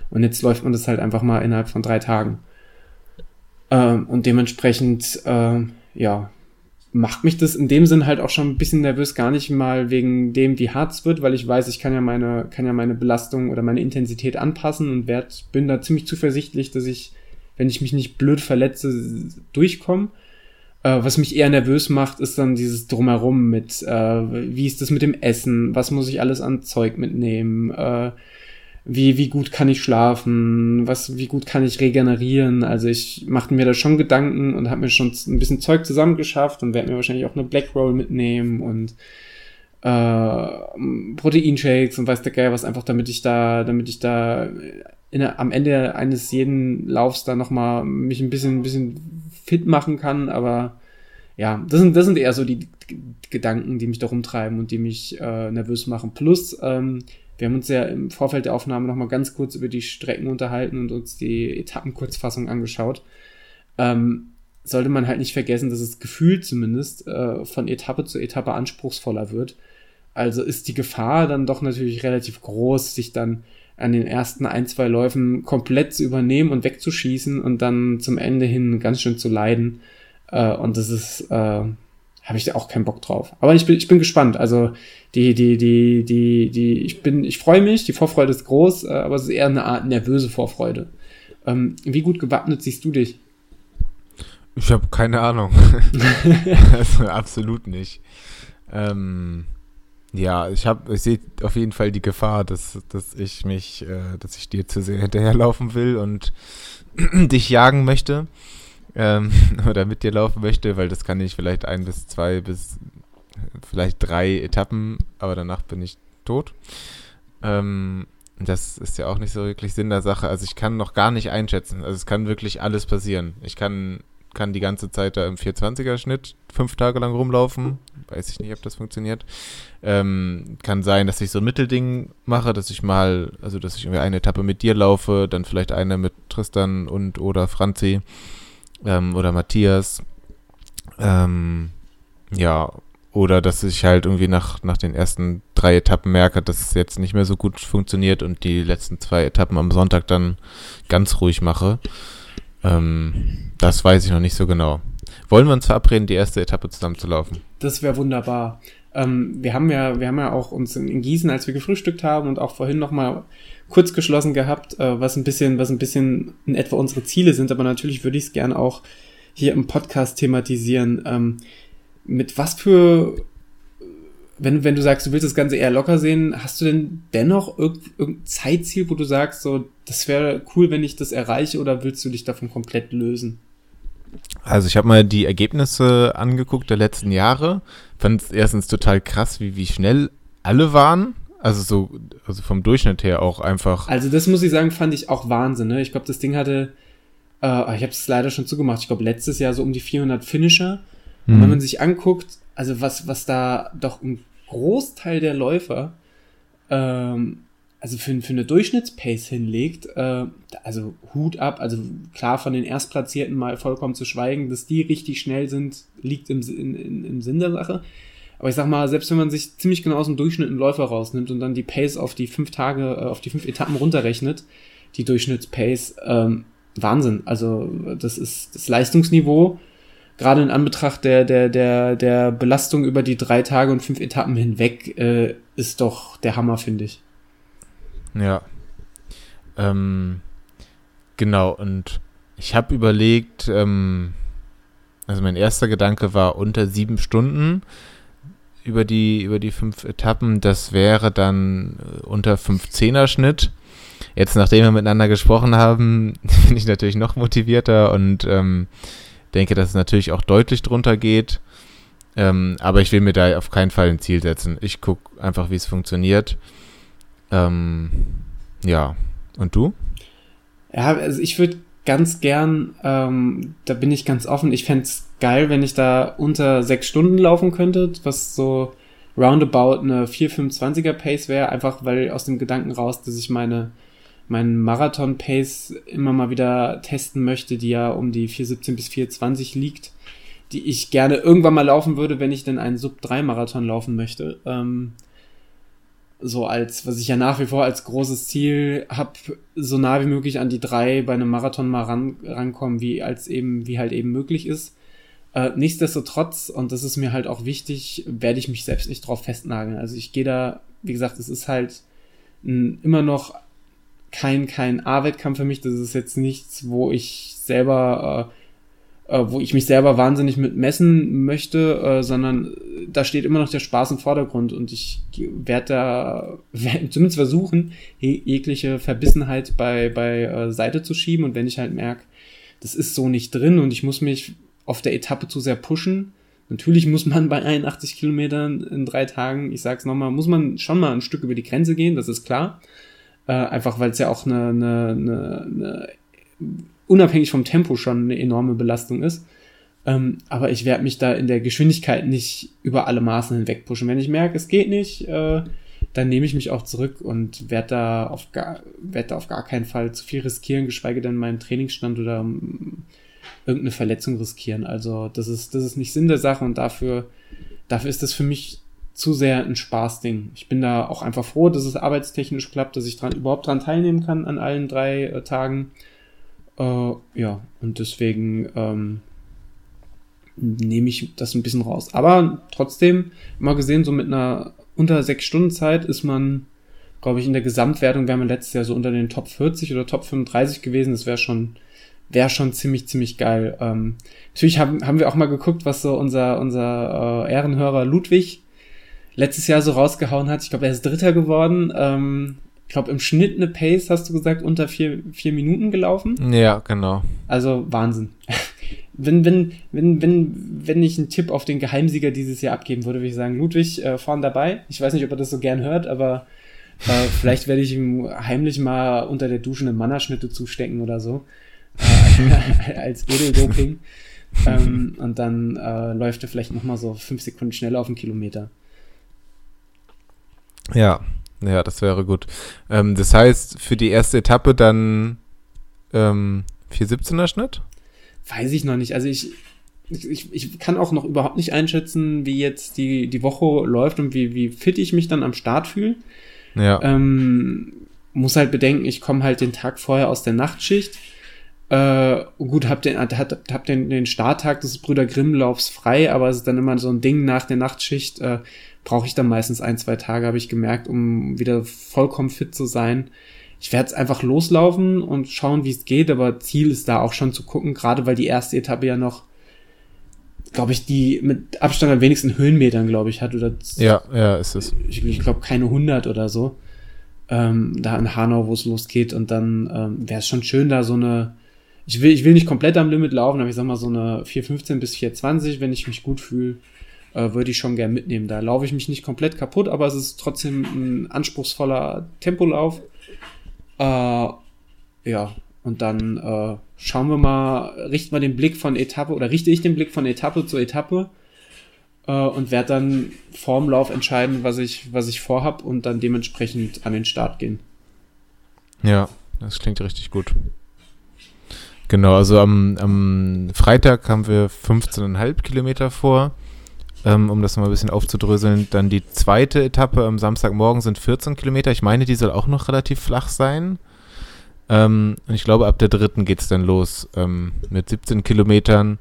Und jetzt läuft man das halt einfach mal innerhalb von drei Tagen. Ähm, und dementsprechend, äh, ja, macht mich das in dem Sinn halt auch schon ein bisschen nervös, gar nicht mal wegen dem, wie hart es wird, weil ich weiß, ich kann ja meine, kann ja meine Belastung oder meine Intensität anpassen und werd, bin da ziemlich zuversichtlich, dass ich, wenn ich mich nicht blöd verletze, durchkomme. Äh, was mich eher nervös macht, ist dann dieses Drumherum mit, äh, wie ist das mit dem Essen, was muss ich alles an Zeug mitnehmen, äh, wie, wie gut kann ich schlafen, was, wie gut kann ich regenerieren. Also ich machte mir da schon Gedanken und habe mir schon ein bisschen Zeug zusammengeschafft und werde mir wahrscheinlich auch eine Black Roll mitnehmen und äh, Proteinshakes und weiß der Geil was einfach, damit ich da, damit ich da in, am Ende eines jeden Laufs da nochmal mich ein bisschen, ein bisschen fit machen kann, aber ja, das sind, das sind eher so die Gedanken, die mich da rumtreiben und die mich äh, nervös machen. Plus, ähm, wir haben uns ja im Vorfeld der Aufnahme nochmal ganz kurz über die Strecken unterhalten und uns die Etappenkurzfassung angeschaut. Ähm, sollte man halt nicht vergessen, dass es gefühlt zumindest äh, von Etappe zu Etappe anspruchsvoller wird. Also ist die Gefahr dann doch natürlich relativ groß, sich dann an den ersten ein, zwei Läufen komplett zu übernehmen und wegzuschießen und dann zum Ende hin ganz schön zu leiden. Äh, und das ist, äh, habe ich da auch keinen Bock drauf. Aber ich bin, ich bin gespannt. Also die, die, die, die, die, ich bin, ich freue mich, die Vorfreude ist groß, äh, aber es ist eher eine Art nervöse Vorfreude. Ähm, wie gut gewappnet siehst du dich? Ich habe keine Ahnung. also absolut nicht. Ähm, ja, ich habe, ich sehe auf jeden Fall die Gefahr, dass, dass ich mich, äh, dass ich dir zu sehr hinterherlaufen will und dich jagen möchte ähm, oder mit dir laufen möchte, weil das kann ich vielleicht ein bis zwei bis vielleicht drei Etappen, aber danach bin ich tot. Ähm, das ist ja auch nicht so wirklich Sinn der Sache. Also ich kann noch gar nicht einschätzen. Also es kann wirklich alles passieren. Ich kann, kann die ganze Zeit da im 420er Schnitt fünf Tage lang rumlaufen. Weiß ich nicht, ob das funktioniert. Ähm, kann sein, dass ich so ein Mittelding mache, dass ich mal, also dass ich irgendwie eine Etappe mit dir laufe, dann vielleicht eine mit Tristan und oder Franzi ähm, oder Matthias. Ähm, ja, oder dass ich halt irgendwie nach, nach den ersten drei Etappen merke, dass es jetzt nicht mehr so gut funktioniert und die letzten zwei Etappen am Sonntag dann ganz ruhig mache. Ähm, das weiß ich noch nicht so genau. Wollen wir uns verabreden, die erste Etappe zusammen zu laufen? Das wäre wunderbar. Ähm, wir haben ja, wir haben ja auch uns in, Gießen, als wir gefrühstückt haben und auch vorhin nochmal kurz geschlossen gehabt, äh, was ein bisschen, was ein bisschen in etwa unsere Ziele sind, aber natürlich würde ich es gerne auch hier im Podcast thematisieren. Ähm, mit was für, wenn, wenn du sagst, du willst das Ganze eher locker sehen, hast du denn dennoch irgendein Zeitziel, wo du sagst, so, das wäre cool, wenn ich das erreiche, oder willst du dich davon komplett lösen? Also ich habe mal die Ergebnisse angeguckt der letzten Jahre. Fand es erstens total krass, wie, wie schnell alle waren. Also so, also vom Durchschnitt her auch einfach. Also das muss ich sagen, fand ich auch Wahnsinn. Ne? Ich glaube, das Ding hatte, äh, ich habe es leider schon zugemacht. Ich glaube letztes Jahr so um die 400 Finisher. Mhm. Und wenn mhm. man sich anguckt, also was was da doch ein Großteil der Läufer, ähm, also für, für eine Durchschnittspace hinlegt, äh, also Hut ab, also klar von den Erstplatzierten mal vollkommen zu schweigen, dass die richtig schnell sind, liegt im, in, in, im Sinn der Sache. Aber ich sag mal, selbst wenn man sich ziemlich genau aus dem Durchschnitt einen Läufer rausnimmt und dann die Pace auf die fünf Tage, äh, auf die fünf Etappen runterrechnet, die Durchschnittspace, ähm, Wahnsinn. Also das ist das Leistungsniveau, gerade in Anbetracht der, der, der, der Belastung über die drei Tage und fünf Etappen hinweg, äh, ist doch der Hammer, finde ich. Ja. Ähm, genau, und ich habe überlegt, ähm, also mein erster Gedanke war unter sieben Stunden über die, über die fünf Etappen. Das wäre dann äh, unter 5-10er Schnitt. Jetzt, nachdem wir miteinander gesprochen haben, bin ich natürlich noch motivierter und ähm, denke, dass es natürlich auch deutlich drunter geht. Ähm, aber ich will mir da auf keinen Fall ein Ziel setzen. Ich gucke einfach, wie es funktioniert. Ähm, ja. Und du? Ja, also ich würde ganz gern, ähm, da bin ich ganz offen, ich fände geil, wenn ich da unter sechs Stunden laufen könnte, was so roundabout eine 4,25er Pace wäre, einfach weil aus dem Gedanken raus, dass ich meine meinen Marathon-Pace immer mal wieder testen möchte, die ja um die 4,17 bis 4,20 liegt, die ich gerne irgendwann mal laufen würde, wenn ich denn einen Sub-3-Marathon laufen möchte. Ähm, so als, was ich ja nach wie vor als großes Ziel habe, so nah wie möglich an die drei bei einem Marathon mal ran, rankommen, wie als eben, wie halt eben möglich ist. Äh, nichtsdestotrotz, und das ist mir halt auch wichtig, werde ich mich selbst nicht drauf festnageln. Also ich gehe da, wie gesagt, es ist halt ein, immer noch kein, kein A-Wettkampf für mich. Das ist jetzt nichts, wo ich selber, äh, äh, wo ich mich selber wahnsinnig mit messen möchte, äh, sondern da steht immer noch der Spaß im Vordergrund und ich werde da werd zumindest versuchen, jegliche Verbissenheit bei, bei äh, Seite zu schieben und wenn ich halt merke, das ist so nicht drin und ich muss mich auf der Etappe zu sehr pushen. Natürlich muss man bei 81 Kilometern in drei Tagen, ich sag's nochmal, muss man schon mal ein Stück über die Grenze gehen, das ist klar. Äh, einfach weil es ja auch eine, eine, eine, eine, unabhängig vom Tempo schon eine enorme Belastung ist. Ähm, aber ich werde mich da in der Geschwindigkeit nicht über alle Maßen hinweg pushen. Wenn ich merke, es geht nicht, äh, dann nehme ich mich auch zurück und werde da auf gar, werd da auf gar keinen Fall zu viel riskieren, geschweige denn meinen Trainingsstand oder ähm, irgendeine Verletzung riskieren. Also das ist, das ist nicht Sinn der Sache und dafür, dafür ist das für mich zu sehr ein Spaßding. Ich bin da auch einfach froh, dass es arbeitstechnisch klappt, dass ich dran, überhaupt dran teilnehmen kann an allen drei äh, Tagen. Äh, ja, und deswegen ähm, nehme ich das ein bisschen raus. Aber trotzdem, mal gesehen, so mit einer unter sechs Stunden Zeit ist man, glaube ich, in der Gesamtwertung wäre man letztes Jahr so unter den Top 40 oder Top 35 gewesen. Das wäre schon, wäre schon ziemlich, ziemlich geil. Ähm, natürlich haben, haben wir auch mal geguckt, was so unser, unser äh, Ehrenhörer Ludwig letztes Jahr so rausgehauen hat. Ich glaube, er ist Dritter geworden. Ähm, ich glaube, im Schnitt eine Pace, hast du gesagt, unter vier, vier Minuten gelaufen. Ja, genau. Also Wahnsinn. wenn, wenn, wenn, wenn, wenn ich einen Tipp auf den Geheimsieger dieses Jahr abgeben würde, würde ich sagen, Ludwig äh, vorn dabei. Ich weiß nicht, ob er das so gern hört, aber äh, vielleicht werde ich ihm heimlich mal unter der Dusche eine Mannerschnitte zustecken oder so. Äh, als Edeldoping. ähm, und dann äh, läuft er vielleicht nochmal so fünf Sekunden schneller auf den Kilometer. Ja, ja, das wäre gut. Ähm, das heißt, für die erste Etappe dann ähm, 417er Schnitt? Weiß ich noch nicht. Also ich, ich, ich kann auch noch überhaupt nicht einschätzen, wie jetzt die, die Woche läuft und wie, wie fit ich mich dann am Start fühle. Ja. Ähm, muss halt bedenken, ich komme halt den Tag vorher aus der Nachtschicht. Äh, gut, hab den, hab, hab den, den Starttag des Brüder Grimm-Laufs frei, aber es ist dann immer so ein Ding nach der Nachtschicht. Äh, brauche ich dann meistens ein, zwei Tage, habe ich gemerkt, um wieder vollkommen fit zu sein. Ich werde jetzt einfach loslaufen und schauen, wie es geht, aber Ziel ist da auch schon zu gucken, gerade weil die erste Etappe ja noch, glaube ich, die mit Abstand am wenigsten Höhenmetern, glaube ich, hat. Oder ja, ja, ist es. Ich, ich glaube, keine 100 oder so. Ähm, da in Hanau, wo es losgeht. Und dann ähm, wäre es schon schön, da so eine, ich will, ich will nicht komplett am Limit laufen, aber ich sag mal so eine 4,15 bis 4,20, wenn ich mich gut fühle äh, würde ich schon gern mitnehmen. Da laufe ich mich nicht komplett kaputt, aber es ist trotzdem ein anspruchsvoller Tempolauf. Äh, ja, und dann äh, schauen wir mal, richten wir den Blick von Etappe oder richte ich den Blick von Etappe zu Etappe äh, und werde dann vorm Lauf entscheiden, was ich, was ich vorhab und dann dementsprechend an den Start gehen. Ja, das klingt richtig gut. Genau, also am, am Freitag haben wir 15,5 Kilometer vor ähm, um das mal ein bisschen aufzudröseln. Dann die zweite Etappe am Samstagmorgen sind 14 Kilometer. Ich meine, die soll auch noch relativ flach sein. Ähm, und ich glaube, ab der dritten geht es dann los ähm, mit 17 Kilometern.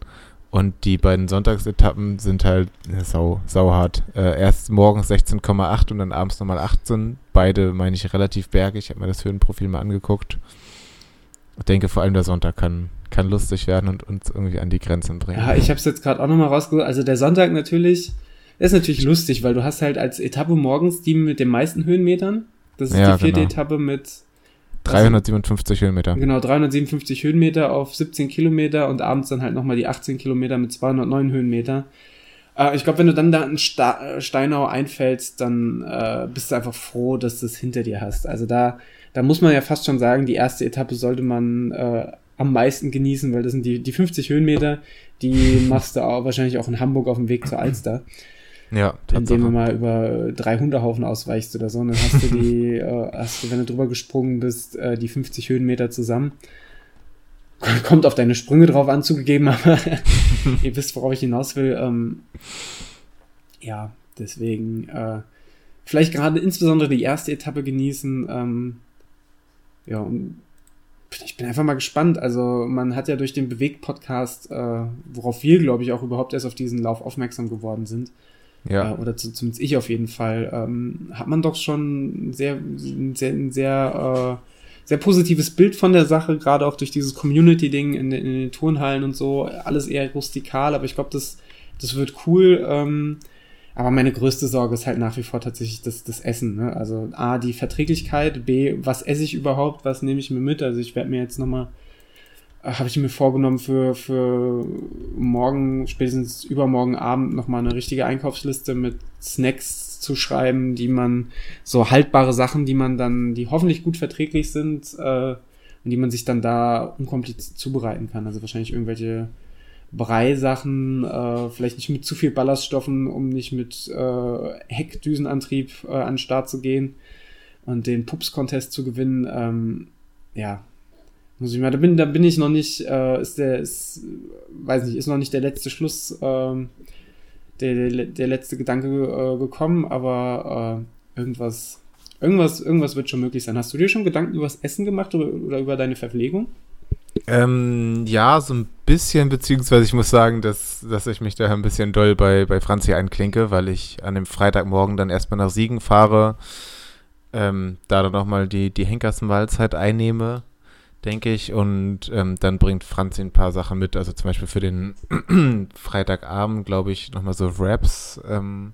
Und die beiden Sonntagsetappen sind halt ja, sau, sau hart. Äh, erst morgens 16,8 und dann abends nochmal 18. Beide meine ich relativ bergig. Ich habe mir das Höhenprofil mal angeguckt. Ich denke, vor allem der Sonntag kann, kann lustig werden und uns irgendwie an die Grenzen bringen. Ja, ich habe es jetzt gerade auch nochmal rausgesucht. Also der Sonntag natürlich, ist natürlich lustig, weil du hast halt als Etappe morgens die mit den meisten Höhenmetern. Das ist ja, die vierte genau. Etappe mit 357 Höhenmeter. Genau, 357 Höhenmeter auf 17 Kilometer und abends dann halt nochmal die 18 Kilometer mit 209 Höhenmeter. Äh, ich glaube, wenn du dann da in Sta Steinau einfällst, dann äh, bist du einfach froh, dass du es hinter dir hast. Also da da muss man ja fast schon sagen, die erste Etappe sollte man äh, am meisten genießen, weil das sind die, die 50 Höhenmeter, die machst du auch, wahrscheinlich auch in Hamburg auf dem Weg zur Alster. Ja, indem du mal über drei Hundehaufen ausweichst oder so. Und dann hast du die, äh, hast du, wenn du drüber gesprungen bist, äh, die 50 Höhenmeter zusammen. Kommt auf deine Sprünge drauf anzugegeben, aber ihr wisst, worauf ich hinaus will. Ähm, ja, deswegen äh, vielleicht gerade insbesondere die erste Etappe genießen. Ähm, ja, und ich bin einfach mal gespannt. Also man hat ja durch den Bewegt-Podcast, äh, worauf wir, glaube ich, auch überhaupt erst auf diesen Lauf aufmerksam geworden sind, ja. Äh, oder zu, zumindest ich auf jeden Fall, ähm, hat man doch schon sehr, sehr, ein sehr, äh, sehr positives Bild von der Sache, gerade auch durch dieses Community-Ding in, in, den Turnhallen und so. Alles eher rustikal, aber ich glaube, das, das wird cool. Ähm, aber meine größte Sorge ist halt nach wie vor tatsächlich das, das Essen. Ne? Also A, die Verträglichkeit, B, was esse ich überhaupt, was nehme ich mir mit? Also ich werde mir jetzt nochmal, äh, habe ich mir vorgenommen für, für morgen, spätestens übermorgen Abend nochmal eine richtige Einkaufsliste mit Snacks zu schreiben, die man, so haltbare Sachen, die man dann, die hoffentlich gut verträglich sind äh, und die man sich dann da unkompliziert zubereiten kann. Also wahrscheinlich irgendwelche Brei-Sachen, äh, vielleicht nicht mit zu viel Ballaststoffen, um nicht mit äh, Heckdüsenantrieb äh, an den Start zu gehen und den Pups-Contest zu gewinnen. Ähm, ja, muss ich mal, da bin, da bin ich noch nicht, äh, ist der, ist, weiß nicht, ist noch nicht der letzte Schluss, äh, der, der, der letzte Gedanke äh, gekommen, aber äh, irgendwas, irgendwas, irgendwas wird schon möglich sein. Hast du dir schon Gedanken über das Essen gemacht oder, oder über deine Verpflegung? Ähm, ja, so ein bisschen, beziehungsweise ich muss sagen, dass, dass ich mich da ein bisschen doll bei, bei Franzi einklinke, weil ich an dem Freitagmorgen dann erstmal nach Siegen fahre, ähm, da dann nochmal die, die Henkersmahlzeit einnehme, denke ich, und ähm, dann bringt Franzi ein paar Sachen mit, also zum Beispiel für den Freitagabend, glaube ich, nochmal so Raps ähm,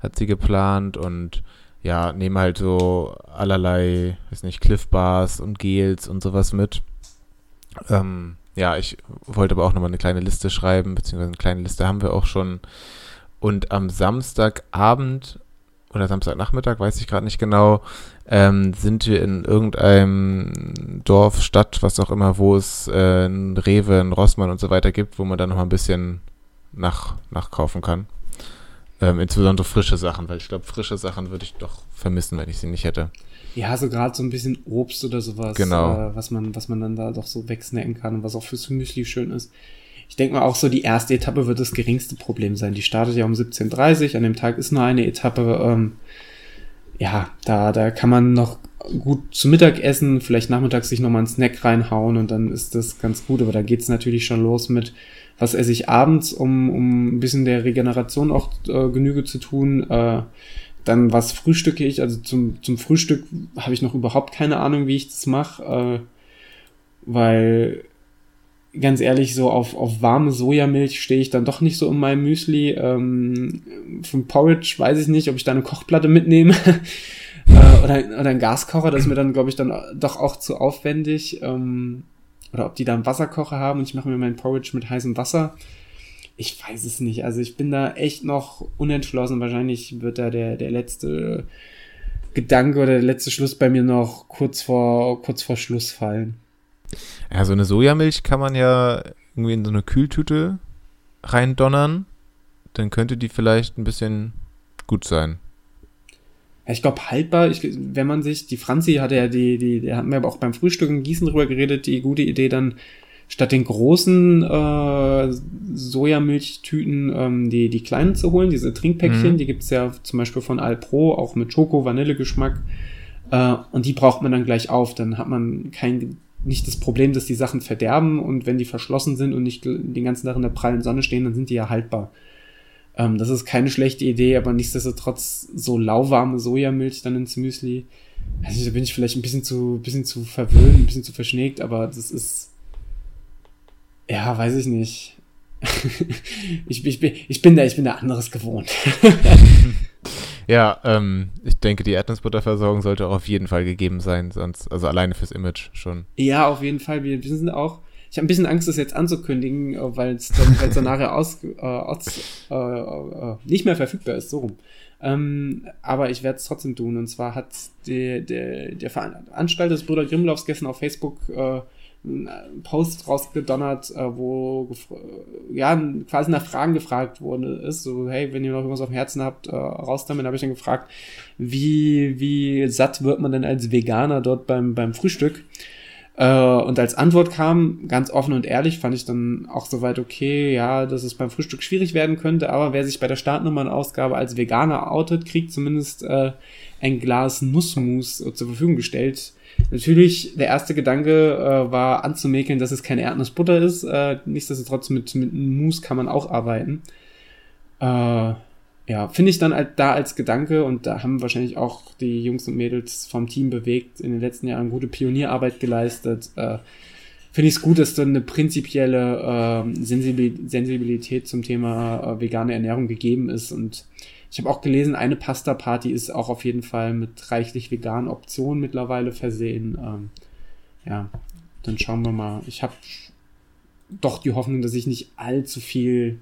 hat sie geplant. Und ja, nehme halt so allerlei, weiß nicht, Cliff Bars und Gels und sowas mit. Ähm, ja, ich wollte aber auch nochmal eine kleine Liste schreiben, beziehungsweise eine kleine Liste haben wir auch schon. Und am Samstagabend oder Samstagnachmittag, weiß ich gerade nicht genau, ähm, sind wir in irgendeinem Dorf, Stadt, was auch immer, wo es äh, ein Rewe, ein Rossmann und so weiter gibt, wo man dann nochmal ein bisschen nach, nachkaufen kann. Ähm, insbesondere frische Sachen, weil ich glaube, frische Sachen würde ich doch vermissen, wenn ich sie nicht hätte. Ja, so gerade so ein bisschen Obst oder sowas, genau. äh, was man, was man dann da doch so wegsnacken kann und was auch fürs Müsli schön ist. Ich denke mal auch so, die erste Etappe wird das geringste Problem sein. Die startet ja um 17.30 Uhr, an dem Tag ist nur eine Etappe. Ähm, ja, da, da kann man noch gut zu Mittag essen, vielleicht nachmittags sich nochmal einen Snack reinhauen und dann ist das ganz gut. Aber da geht's natürlich schon los mit was esse ich abends, um, um ein bisschen der Regeneration auch äh, Genüge zu tun. Äh, dann was frühstücke ich, also zum, zum Frühstück habe ich noch überhaupt keine Ahnung, wie ich das mache, äh, weil ganz ehrlich, so auf, auf warme Sojamilch stehe ich dann doch nicht so in meinem Müsli. Ähm, vom Porridge weiß ich nicht, ob ich da eine Kochplatte mitnehme. äh, oder, oder ein Gaskocher, das ist mir dann, glaube ich, dann doch auch zu aufwendig. Ähm, oder ob die da einen Wasserkocher haben und ich mache mir meinen Porridge mit heißem Wasser. Ich weiß es nicht. Also ich bin da echt noch unentschlossen. Wahrscheinlich wird da der, der letzte Gedanke oder der letzte Schluss bei mir noch kurz vor, kurz vor Schluss fallen. Ja, so eine Sojamilch kann man ja irgendwie in so eine Kühltüte reindonnern. Dann könnte die vielleicht ein bisschen gut sein. Ja, ich glaube, haltbar, ich, wenn man sich, die Franzi hatte ja die, die, der hatten wir aber auch beim Frühstück in Gießen drüber geredet, die gute Idee dann statt den großen äh, Sojamilchtüten ähm, die, die kleinen zu holen, diese Trinkpäckchen, mhm. die gibt's ja zum Beispiel von Alpro, auch mit Schoko-Vanille-Geschmack. Äh, und die braucht man dann gleich auf. Dann hat man kein, nicht das Problem, dass die Sachen verderben und wenn die verschlossen sind und nicht den ganzen Tag in der prallen Sonne stehen, dann sind die ja haltbar. Ähm, das ist keine schlechte Idee, aber nichtsdestotrotz so lauwarme Sojamilch dann ins Müsli. Also da bin ich vielleicht ein bisschen zu, bisschen zu verwöhnt, ein bisschen zu verschnägt, aber das ist, ja, weiß ich nicht. ich, ich, bin, ich bin da, ich bin da anderes gewohnt. ja, ähm, ich denke, die Erdnussbutterversorgung sollte auch auf jeden Fall gegeben sein, sonst, also alleine fürs Image schon. Ja, auf jeden Fall. Wir, wir sind auch, ich habe ein bisschen Angst, das jetzt anzukündigen, äh, weil es dann nachher aus, äh, aus, äh, äh, nicht mehr verfügbar ist, so rum. Ähm, aber ich werde es trotzdem tun. Und zwar hat die, der, der Veranstalter des Brüder Grimmlaufs gestern auf Facebook äh, einen Post rausgedonnert, äh, wo ja quasi nach Fragen gefragt wurde ist. So, hey, wenn ihr noch irgendwas auf dem Herzen habt, äh, raus damit. habe ich dann gefragt, wie, wie satt wird man denn als Veganer dort beim, beim Frühstück? Äh, und als Antwort kam, ganz offen und ehrlich, fand ich dann auch soweit okay, ja, dass es beim Frühstück schwierig werden könnte, aber wer sich bei der Startnummernausgabe als Veganer outet, kriegt zumindest äh, ein Glas Nussmus zur Verfügung gestellt. Natürlich, der erste Gedanke äh, war anzumäkeln, dass es keine Erdnussbutter ist. Äh, nichtsdestotrotz mit, mit Mousse kann man auch arbeiten. Äh, ja, finde ich dann halt da als Gedanke und da haben wahrscheinlich auch die Jungs und Mädels vom Team bewegt in den letzten Jahren gute Pionierarbeit geleistet. Äh, finde ich es gut, dass da eine prinzipielle äh, Sensibilität zum Thema äh, vegane Ernährung gegeben ist und ich habe auch gelesen, eine Pasta-Party ist auch auf jeden Fall mit reichlich veganen Optionen mittlerweile versehen. Ähm, ja, dann schauen wir mal. Ich habe doch die Hoffnung, dass ich nicht allzu viel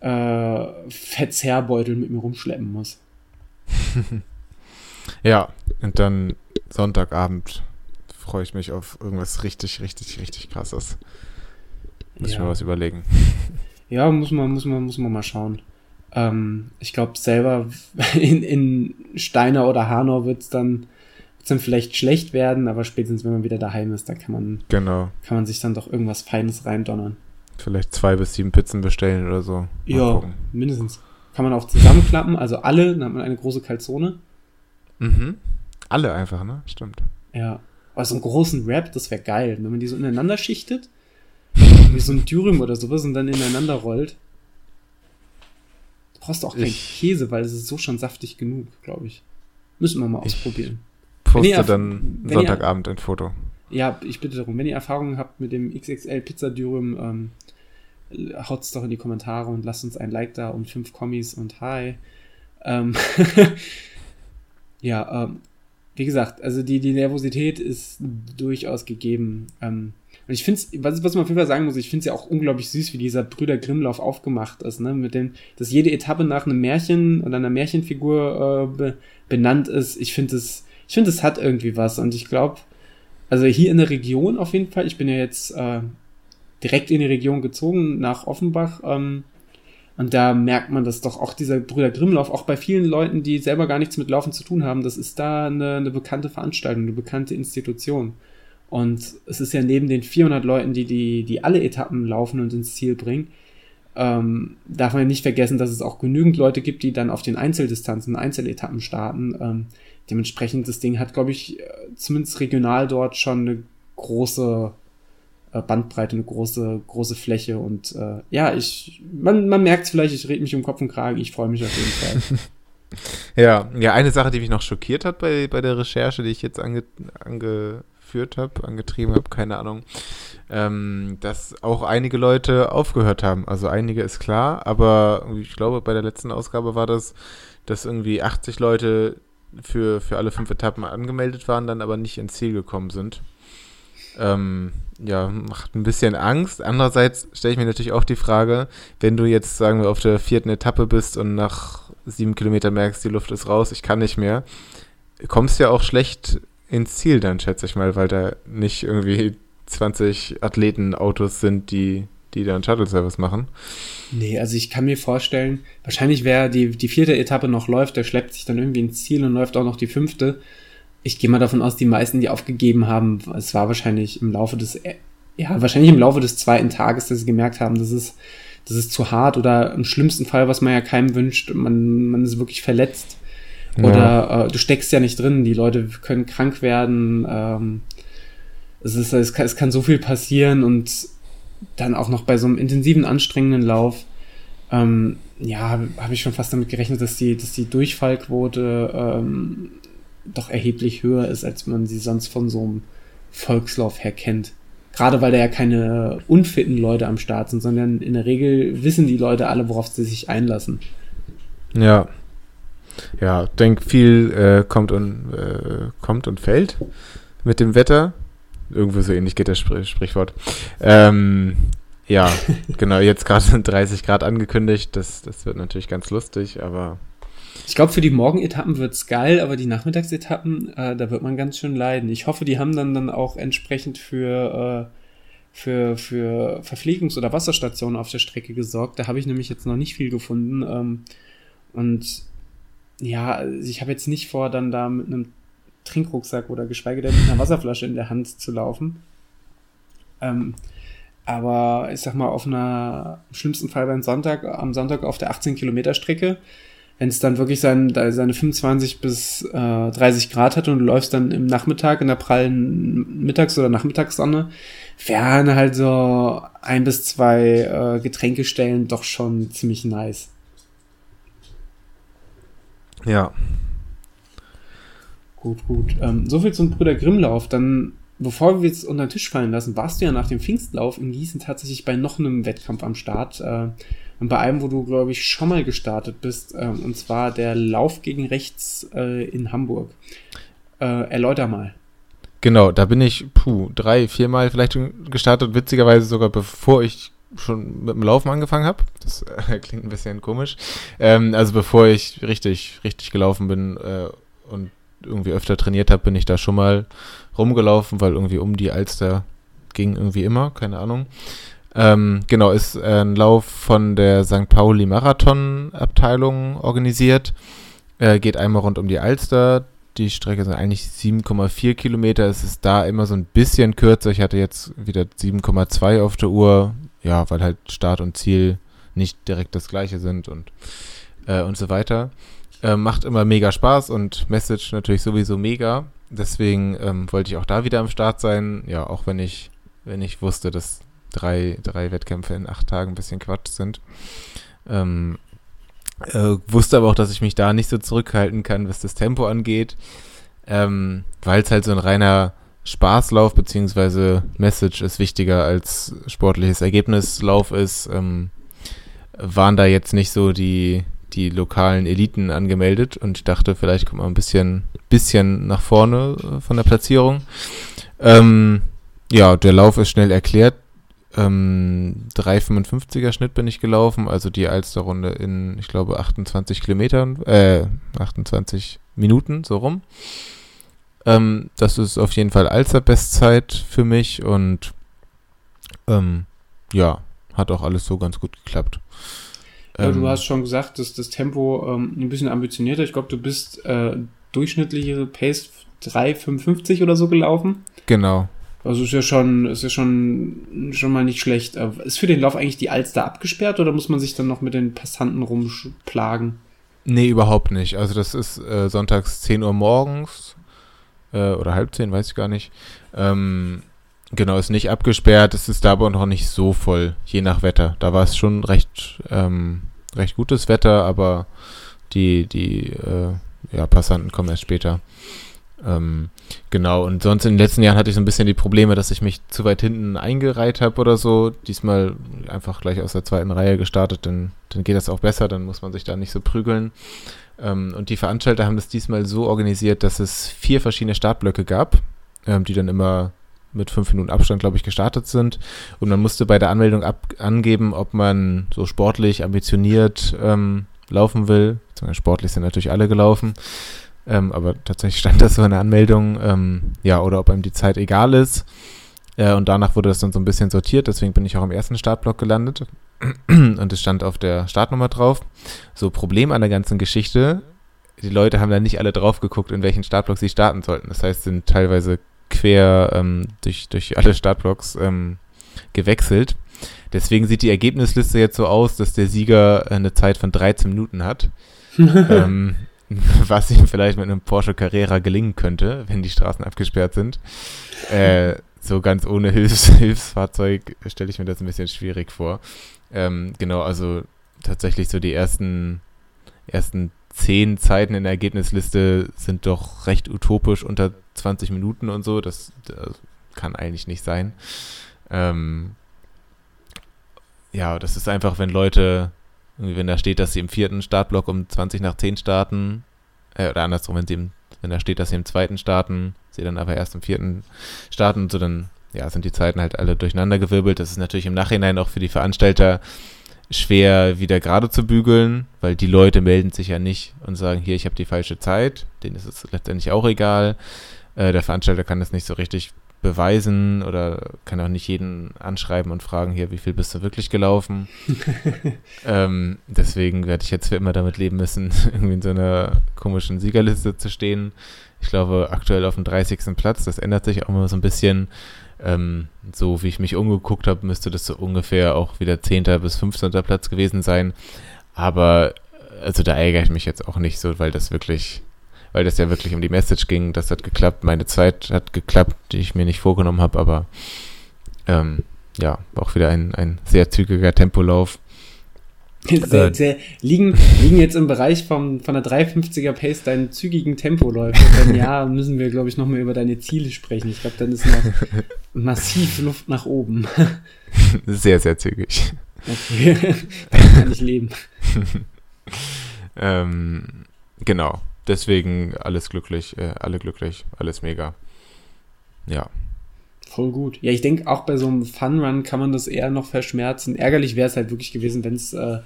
äh, Verzehrbeutel mit mir rumschleppen muss. ja, und dann Sonntagabend freue ich mich auf irgendwas richtig, richtig, richtig krasses. Muss ja. ich mir was überlegen. Ja, muss man, muss man, muss man mal schauen. Ähm, ich glaube selber in, in Steiner oder Hanau wird es dann, dann vielleicht schlecht werden, aber spätestens wenn man wieder daheim ist, da kann man, genau. kann man sich dann doch irgendwas Feines reindonnern. Vielleicht zwei bis sieben Pizzen bestellen oder so. Mal ja, gucken. mindestens. Kann man auch zusammenklappen, also alle, dann hat man eine große Kalzone. Mhm. Alle einfach, ne? Stimmt. Ja. Aber so einen großen Wrap, das wäre geil, wenn man die so ineinander schichtet, wie so ein Dürüm oder sowas und dann ineinander rollt. Du brauchst auch keinen Käse, weil es ist so schon saftig genug, glaube ich. Müssen wir mal ausprobieren. Poste dann Sonntagabend ein Foto. Ja, ich bitte darum. Wenn ihr Erfahrungen habt mit dem XXL Pizza Dürüm, ähm, haut's doch in die Kommentare und lasst uns ein Like da und fünf Kommis und hi. Ähm ja, ähm, wie gesagt, also die, die Nervosität ist durchaus gegeben. Ähm, und ich finde es, was, was man auf jeden Fall sagen muss, ich finde es ja auch unglaublich süß, wie dieser Brüder Grimmlauf aufgemacht ist, ne? Mit dem, dass jede Etappe nach einem Märchen oder einer Märchenfigur äh, be, benannt ist. Ich finde es, ich finde es hat irgendwie was. Und ich glaube, also hier in der Region auf jeden Fall, ich bin ja jetzt äh, direkt in die Region gezogen, nach Offenbach. Ähm, und da merkt man das doch auch dieser Brüder Grimmlauf, auch bei vielen Leuten, die selber gar nichts mit Laufen zu tun haben, das ist da eine, eine bekannte Veranstaltung, eine bekannte Institution. Und es ist ja neben den 400 Leuten, die, die, die alle Etappen laufen und ins Ziel bringen, ähm, darf man ja nicht vergessen, dass es auch genügend Leute gibt, die dann auf den Einzeldistanzen, Einzeletappen starten. Ähm, dementsprechend, das Ding hat, glaube ich, äh, zumindest regional dort schon eine große äh, Bandbreite, eine große, große Fläche. Und äh, ja, ich, man, man merkt es vielleicht, ich rede mich um Kopf und Kragen, ich freue mich auf jeden Fall. ja, ja, eine Sache, die mich noch schockiert hat bei, bei der Recherche, die ich jetzt ange, angeführt habe, angetrieben habe, keine Ahnung, ähm, dass auch einige Leute aufgehört haben. Also einige ist klar, aber ich glaube, bei der letzten Ausgabe war das, dass irgendwie 80 Leute für, für alle fünf Etappen angemeldet waren, dann aber nicht ins Ziel gekommen sind. Ähm, ja, macht ein bisschen Angst. Andererseits stelle ich mir natürlich auch die Frage, wenn du jetzt, sagen wir, auf der vierten Etappe bist und nach sieben Kilometern merkst, die Luft ist raus, ich kann nicht mehr, kommst ja auch schlecht ins Ziel dann, schätze ich mal, weil da nicht irgendwie 20 Athletenautos sind, die, die dann Shuttle-Service machen. Nee, also ich kann mir vorstellen, wahrscheinlich wer die, die vierte Etappe noch läuft, der schleppt sich dann irgendwie ins Ziel und läuft auch noch die fünfte ich gehe mal davon aus, die meisten, die aufgegeben haben, es war wahrscheinlich im Laufe des, ja, wahrscheinlich im Laufe des zweiten Tages, dass sie gemerkt haben, das ist, das ist zu hart oder im schlimmsten Fall, was man ja keinem wünscht, man, man ist wirklich verletzt. Ja. Oder äh, du steckst ja nicht drin, die Leute können krank werden, ähm, es, ist, es, kann, es kann so viel passieren und dann auch noch bei so einem intensiven, anstrengenden Lauf, ähm, ja, habe ich schon fast damit gerechnet, dass die, dass die Durchfallquote ähm, doch erheblich höher ist, als man sie sonst von so einem Volkslauf her kennt. Gerade weil da ja keine unfitten Leute am Start sind, sondern in der Regel wissen die Leute alle, worauf sie sich einlassen. Ja. Ja, denk viel äh, kommt und äh, kommt und fällt mit dem Wetter. irgendwo so ähnlich geht das Sprich Sprichwort. Ähm, ja, genau, jetzt gerade sind 30 Grad angekündigt. Das, das wird natürlich ganz lustig, aber. Ich glaube, für die Morgenetappen wird es geil, aber die Nachmittagsetappen, äh, da wird man ganz schön leiden. Ich hoffe, die haben dann, dann auch entsprechend für, äh, für, für Verpflegungs- oder Wasserstationen auf der Strecke gesorgt. Da habe ich nämlich jetzt noch nicht viel gefunden. Ähm, und ja, ich habe jetzt nicht vor, dann da mit einem Trinkrucksack oder geschweige denn mit einer Wasserflasche in der Hand zu laufen. Ähm, aber ich sag mal, auf einer, im schlimmsten Fall beim Sonntag, am Sonntag auf der 18 Kilometer Strecke, wenn es dann wirklich sein, seine 25 bis äh, 30 Grad hat und du läufst dann im Nachmittag in der prallen Mittags- oder Nachmittagssonne, wären halt so ein bis zwei äh, Getränkestellen doch schon ziemlich nice. Ja. Gut, gut. Ähm, Soviel zum Brüder Grimmlauf. Dann, bevor wir jetzt unter den Tisch fallen lassen, warst du ja nach dem Pfingstlauf in Gießen tatsächlich bei noch einem Wettkampf am Start. Äh, und bei einem, wo du, glaube ich, schon mal gestartet bist. Äh, und zwar der Lauf gegen rechts äh, in Hamburg. Äh, erläuter mal. Genau, da bin ich, puh, drei, viermal vielleicht gestartet, witzigerweise sogar bevor ich schon mit dem Laufen angefangen habe. Das äh, klingt ein bisschen komisch. Ähm, also bevor ich richtig, richtig gelaufen bin äh, und irgendwie öfter trainiert habe, bin ich da schon mal rumgelaufen, weil irgendwie um die Alster ging irgendwie immer, keine Ahnung. Ähm, genau, ist ein Lauf von der St. Pauli Marathon Abteilung organisiert. Äh, geht einmal rund um die Alster. Die Strecke sind eigentlich 7,4 Kilometer. Es ist da immer so ein bisschen kürzer. Ich hatte jetzt wieder 7,2 auf der Uhr. Ja, weil halt Start und Ziel nicht direkt das gleiche sind und, äh, und so weiter. Äh, macht immer mega Spaß und Message natürlich sowieso mega. Deswegen ähm, wollte ich auch da wieder am Start sein. Ja, auch wenn ich, wenn ich wusste, dass drei, drei Wettkämpfe in acht Tagen ein bisschen Quatsch sind. Ähm, äh, wusste aber auch, dass ich mich da nicht so zurückhalten kann, was das Tempo angeht. Ähm, weil es halt so ein reiner Spaßlauf beziehungsweise Message ist wichtiger als sportliches Ergebnislauf ist, ähm, waren da jetzt nicht so die, die lokalen Eliten angemeldet und ich dachte, vielleicht kommt man ein bisschen, bisschen nach vorne äh, von der Platzierung. Ähm, ja, der Lauf ist schnell erklärt. Ähm, 3,55er Schnitt bin ich gelaufen, also die Alsterrunde in, ich glaube, 28 Kilometern, äh, 28 Minuten, so rum. Ähm, das ist auf jeden Fall Alster-Bestzeit für mich und ähm, ja, hat auch alles so ganz gut geklappt. Ja, du ähm, hast schon gesagt, dass das Tempo ähm, ein bisschen ambitionierter. Ich glaube, du bist äh, durchschnittliche Pace 3,55 oder so gelaufen. Genau. Also ist ja schon, ist ja schon, schon mal nicht schlecht. Ist für den Lauf eigentlich die Alster abgesperrt oder muss man sich dann noch mit den Passanten rumplagen? Nee, überhaupt nicht. Also das ist äh, sonntags 10 Uhr morgens äh, oder halb 10, weiß ich gar nicht. Ähm, genau, ist nicht abgesperrt. Es ist da aber noch nicht so voll, je nach Wetter. Da war es schon recht, ähm, recht gutes Wetter, aber die, die äh, ja, Passanten kommen erst später. Ähm, genau, und sonst in den letzten Jahren hatte ich so ein bisschen die Probleme, dass ich mich zu weit hinten eingereiht habe oder so. Diesmal einfach gleich aus der zweiten Reihe gestartet, dann, dann geht das auch besser, dann muss man sich da nicht so prügeln. Ähm, und die Veranstalter haben das diesmal so organisiert, dass es vier verschiedene Startblöcke gab, ähm, die dann immer mit fünf Minuten Abstand, glaube ich, gestartet sind. Und man musste bei der Anmeldung ab angeben, ob man so sportlich ambitioniert ähm, laufen will. Sportlich sind natürlich alle gelaufen. Ähm, aber tatsächlich stand das so in der Anmeldung, ähm, ja, oder ob einem die Zeit egal ist. Äh, und danach wurde das dann so ein bisschen sortiert, deswegen bin ich auch im ersten Startblock gelandet. und es stand auf der Startnummer drauf. So, Problem an der ganzen Geschichte, die Leute haben da nicht alle drauf geguckt, in welchen Startblock sie starten sollten. Das heißt, sind teilweise quer ähm, durch, durch alle Startblocks ähm, gewechselt. Deswegen sieht die Ergebnisliste jetzt so aus, dass der Sieger eine Zeit von 13 Minuten hat. ähm, was ihm vielleicht mit einem Porsche Carrera gelingen könnte, wenn die Straßen abgesperrt sind. Äh, so ganz ohne Hilfs Hilfsfahrzeug stelle ich mir das ein bisschen schwierig vor. Ähm, genau, also tatsächlich so die ersten, ersten zehn Zeiten in der Ergebnisliste sind doch recht utopisch unter 20 Minuten und so. Das, das kann eigentlich nicht sein. Ähm, ja, das ist einfach, wenn Leute wenn da steht, dass sie im vierten Startblock um 20 nach 10 starten, äh, oder andersrum, wenn sie im Wenn da steht, dass sie im zweiten starten, sie dann aber erst im vierten starten, so dann ja, sind die Zeiten halt alle durcheinandergewirbelt. Das ist natürlich im Nachhinein auch für die Veranstalter schwer wieder gerade zu bügeln, weil die Leute melden sich ja nicht und sagen, hier, ich habe die falsche Zeit. Denen ist es letztendlich auch egal. Äh, der Veranstalter kann das nicht so richtig beweisen oder kann auch nicht jeden anschreiben und fragen, hier, wie viel bist du wirklich gelaufen? ähm, deswegen werde ich jetzt für immer damit leben müssen, irgendwie in so einer komischen Siegerliste zu stehen. Ich glaube, aktuell auf dem 30. Platz, das ändert sich auch immer so ein bisschen. Ähm, so wie ich mich umgeguckt habe, müsste das so ungefähr auch wieder 10. bis 15. Platz gewesen sein. Aber also da ärgere ich mich jetzt auch nicht so, weil das wirklich, weil das ja wirklich um die Message ging. Das hat geklappt. Meine Zeit hat geklappt, die ich mir nicht vorgenommen habe, aber ähm, ja, auch wieder ein, ein sehr zügiger Tempolauf. Sehr, äh, sehr, liegen, liegen jetzt im Bereich vom, von der 350er Pace deinen zügigen Tempoläufe. Wenn ja, müssen wir, glaube ich, nochmal über deine Ziele sprechen. Ich glaube, dann ist noch massiv Luft nach oben. Sehr, sehr zügig. Okay, kann ich leben. ähm, genau, deswegen alles glücklich, äh, alle glücklich, alles mega. Ja. Voll gut. Ja, ich denke, auch bei so einem Fun-Run kann man das eher noch verschmerzen. Ärgerlich wäre es halt wirklich gewesen, wenn es äh,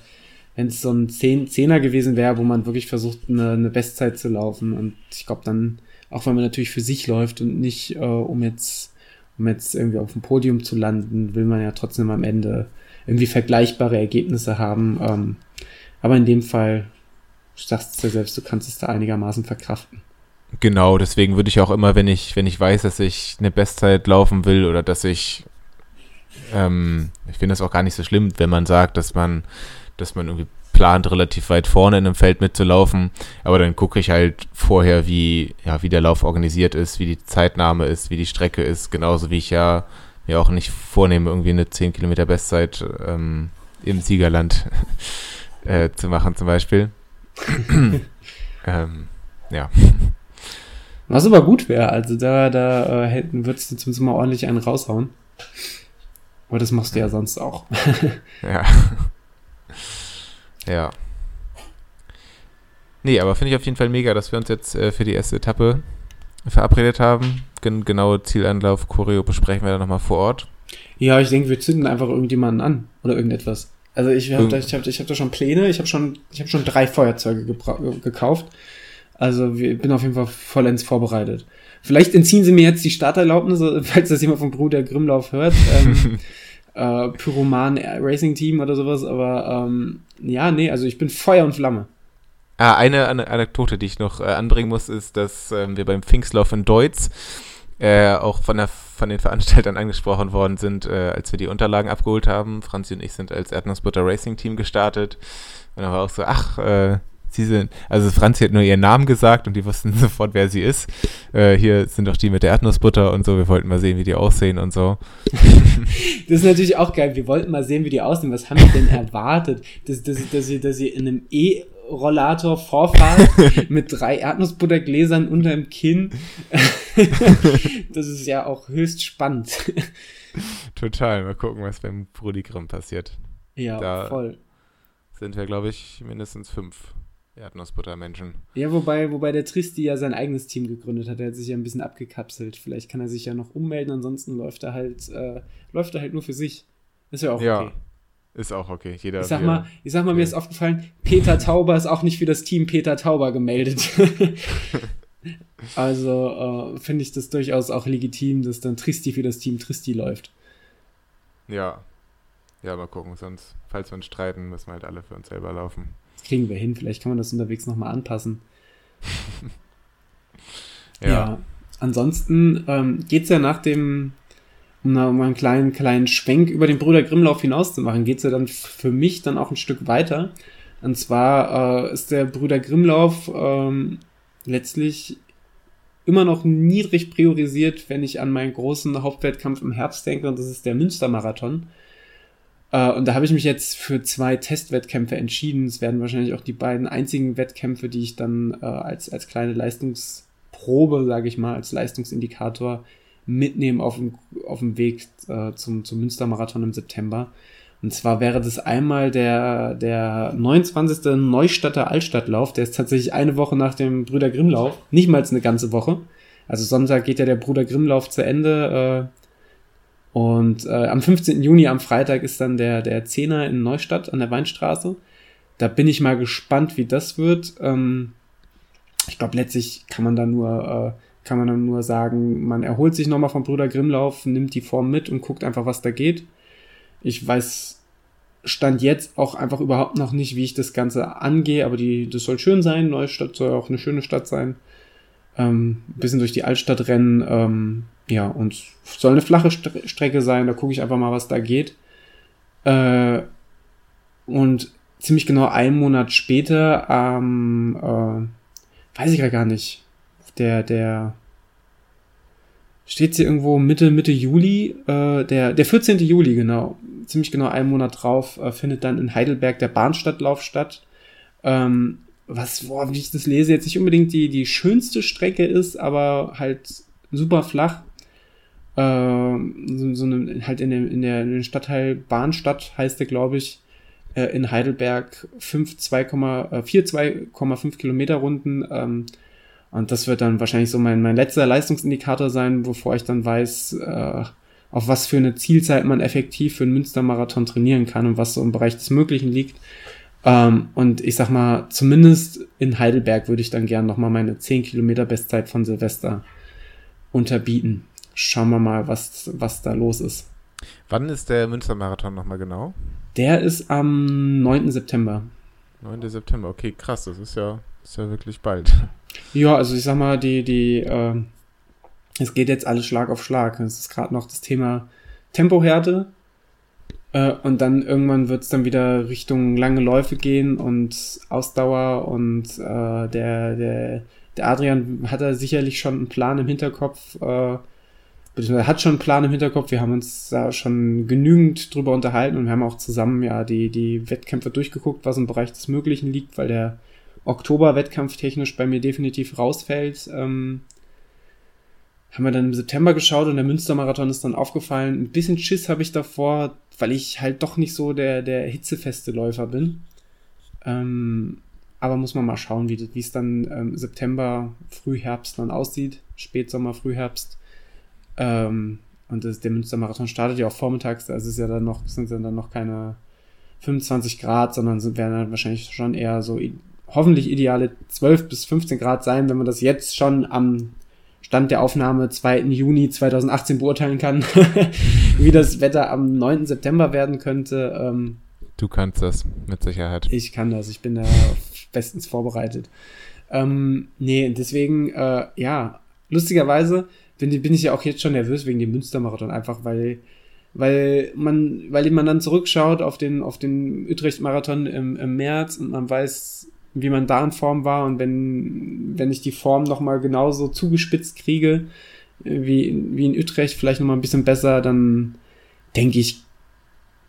wenn es so ein Zehn Zehner gewesen wäre, wo man wirklich versucht, eine, eine Bestzeit zu laufen. Und ich glaube dann, auch wenn man natürlich für sich läuft und nicht, äh, um jetzt, um jetzt irgendwie auf dem Podium zu landen, will man ja trotzdem am Ende irgendwie vergleichbare Ergebnisse haben. Ähm, aber in dem Fall, du sagst ja selbst, du kannst es da einigermaßen verkraften. Genau, deswegen würde ich auch immer, wenn ich, wenn ich weiß, dass ich eine Bestzeit laufen will oder dass ich, ähm, ich finde das auch gar nicht so schlimm, wenn man sagt, dass man, dass man irgendwie plant, relativ weit vorne in einem Feld mitzulaufen, aber dann gucke ich halt vorher, wie, ja, wie der Lauf organisiert ist, wie die Zeitnahme ist, wie die Strecke ist, genauso wie ich ja mir auch nicht vornehme, irgendwie eine 10 Kilometer Bestzeit ähm, im Siegerland äh, zu machen zum Beispiel. ähm, ja. Was aber gut wäre, also da, da äh, hätten, würdest du zumindest mal ordentlich einen raushauen. Aber das machst du ja sonst auch. ja. Ja. Nee, aber finde ich auf jeden Fall mega, dass wir uns jetzt äh, für die erste Etappe verabredet haben. Gen genaue Zielanlauf, Choreo besprechen wir dann nochmal vor Ort. Ja, ich denke, wir zünden einfach irgendjemanden an oder irgendetwas. Also ich habe da, ich hab, ich hab da schon Pläne, ich habe schon, ich hab schon drei Feuerzeuge gekauft. Also ich bin auf jeden Fall vollends vorbereitet. Vielleicht entziehen sie mir jetzt die Starterlaubnis, falls das jemand vom Bruder Grimlauf hört. Ähm, äh, Pyroman Racing Team oder sowas, aber ähm, ja, nee, also ich bin Feuer und Flamme. Ah, eine, eine Anekdote, die ich noch äh, anbringen muss, ist, dass ähm, wir beim Pfingstlauf in Deutz äh, auch von, der, von den Veranstaltern angesprochen worden sind, äh, als wir die Unterlagen abgeholt haben. Franzi und ich sind als Erdnussbutter Racing Team gestartet. Und dann war auch so, ach, äh, sie sind, also Franzi hat nur ihren Namen gesagt und die wussten sofort, wer sie ist. Äh, hier sind doch die mit der Erdnussbutter und so. Wir wollten mal sehen, wie die aussehen und so. das ist natürlich auch geil. Wir wollten mal sehen, wie die aussehen. Was haben wir denn erwartet? Dass, dass, dass, ihr, dass ihr in einem E Rollator vorfahrt mit drei Erdnussbuttergläsern unter dem Kinn. das ist ja auch höchst spannend. Total. Mal gucken, was beim Brudi Grimm passiert. Ja, da voll. Sind wir, glaube ich, mindestens fünf Erdnussbuttermenschen. Ja, wobei, wobei der Tristi ja sein eigenes Team gegründet hat. Er hat sich ja ein bisschen abgekapselt. Vielleicht kann er sich ja noch ummelden, ansonsten läuft er halt, äh, läuft er halt nur für sich. Ist ja auch ja. okay. Ist auch okay. Jeder ich sag mal, ich sag mal okay. mir ist aufgefallen, Peter Tauber ist auch nicht für das Team Peter Tauber gemeldet. also äh, finde ich das durchaus auch legitim, dass dann Tristi für das Team Tristi läuft. Ja. Ja, mal gucken. Sonst, falls wir uns streiten, müssen wir halt alle für uns selber laufen. Das kriegen wir hin. Vielleicht kann man das unterwegs nochmal anpassen. ja. ja. Ansonsten ähm, geht es ja nach dem um, um einen kleinen, kleinen Schwenk über den Bruder Grimmlauf hinaus zu machen, geht es ja dann für mich dann auch ein Stück weiter. Und zwar äh, ist der Brüder Grimmlauf ähm, letztlich immer noch niedrig priorisiert, wenn ich an meinen großen Hauptwettkampf im Herbst denke, und das ist der Münstermarathon. Äh, und da habe ich mich jetzt für zwei Testwettkämpfe entschieden. Es werden wahrscheinlich auch die beiden einzigen Wettkämpfe, die ich dann äh, als, als kleine Leistungsprobe, sage ich mal, als Leistungsindikator mitnehmen auf dem, auf dem Weg äh, zum, zum Münstermarathon im September. Und zwar wäre das einmal der, der 29. Neustadter Altstadtlauf, der ist tatsächlich eine Woche nach dem Brüder Grimmlauf, nicht mal eine ganze Woche. Also Sonntag geht ja der Bruder Grimmlauf zu Ende. Äh, und äh, am 15. Juni, am Freitag, ist dann der, der Zehner in Neustadt an der Weinstraße. Da bin ich mal gespannt, wie das wird. Ähm, ich glaube, letztlich kann man da nur, äh, kann man dann nur sagen, man erholt sich nochmal vom Bruder Grimmlauf, nimmt die Form mit und guckt einfach, was da geht. Ich weiß Stand jetzt auch einfach überhaupt noch nicht, wie ich das Ganze angehe, aber die, das soll schön sein. Neustadt soll auch eine schöne Stadt sein ähm, bisschen durch die Altstadt rennen, ähm, ja, und soll eine flache St Strecke sein, da gucke ich einfach mal, was da geht. Äh, und ziemlich genau einen Monat später, ähm, äh, weiß ich ja gar nicht, der, der, steht hier irgendwo Mitte, Mitte Juli, äh, der, der 14. Juli, genau, ziemlich genau einen Monat drauf, äh, findet dann in Heidelberg der Bahnstadtlauf statt. Ähm, was, boah, wie ich das lese, jetzt nicht unbedingt die, die schönste Strecke ist, aber halt super flach. Äh, so, so eine, halt in, dem, in, der, in den Stadtteil Bahnstadt heißt der, glaube ich, äh, in Heidelberg 5, 2, äh, 4, 2,5 Kilometer Runden. Ähm, und das wird dann wahrscheinlich so mein, mein letzter Leistungsindikator sein, bevor ich dann weiß, äh, auf was für eine Zielzeit man effektiv für einen Münstermarathon trainieren kann und was so im Bereich des Möglichen liegt. Ähm, und ich sag mal, zumindest in Heidelberg würde ich dann gern nochmal meine 10 Kilometer Bestzeit von Silvester unterbieten. Schauen wir mal, was, was da los ist. Wann ist der Münstermarathon nochmal genau? Der ist am 9. September. 9. September, okay, krass, das ist ja, ist ja wirklich bald. Ja, also ich sag mal, die, die, äh, es geht jetzt alles Schlag auf Schlag. Es ist gerade noch das Thema Tempohärte. Äh, und dann irgendwann wird es dann wieder Richtung lange Läufe gehen und Ausdauer und äh, der, der, der Adrian hat da sicherlich schon einen Plan im Hinterkopf, äh, beziehungsweise hat schon einen Plan im Hinterkopf. Wir haben uns da schon genügend drüber unterhalten und wir haben auch zusammen ja die, die Wettkämpfe durchgeguckt, was im Bereich des Möglichen liegt, weil der Oktober-Wettkampf technisch bei mir definitiv rausfällt. Ähm, haben wir dann im September geschaut und der Münstermarathon ist dann aufgefallen. Ein bisschen Schiss habe ich davor, weil ich halt doch nicht so der, der hitzefeste Läufer bin. Ähm, aber muss man mal schauen, wie es dann ähm, September, Frühherbst dann aussieht. Spätsommer, Frühherbst. Ähm, und das, der Münstermarathon startet ja auch vormittags, also ist ja dann noch, sind ja dann noch keine 25 Grad, sondern sind, werden dann wahrscheinlich schon eher so hoffentlich ideale 12 bis 15 Grad sein, wenn man das jetzt schon am Stand der Aufnahme 2. Juni 2018 beurteilen kann, wie das Wetter am 9. September werden könnte. Ähm, du kannst das mit Sicherheit. Ich kann das, ich bin da bestens vorbereitet. Ähm, nee, deswegen, äh, ja, lustigerweise bin, bin ich ja auch jetzt schon nervös wegen dem Münstermarathon, einfach weil weil man, weil man dann zurückschaut auf den, auf den Utrecht-Marathon im, im März und man weiß, wie man da in Form war und wenn, wenn ich die Form nochmal genauso zugespitzt kriege, äh, wie, wie in Utrecht, vielleicht nochmal ein bisschen besser, dann denke ich,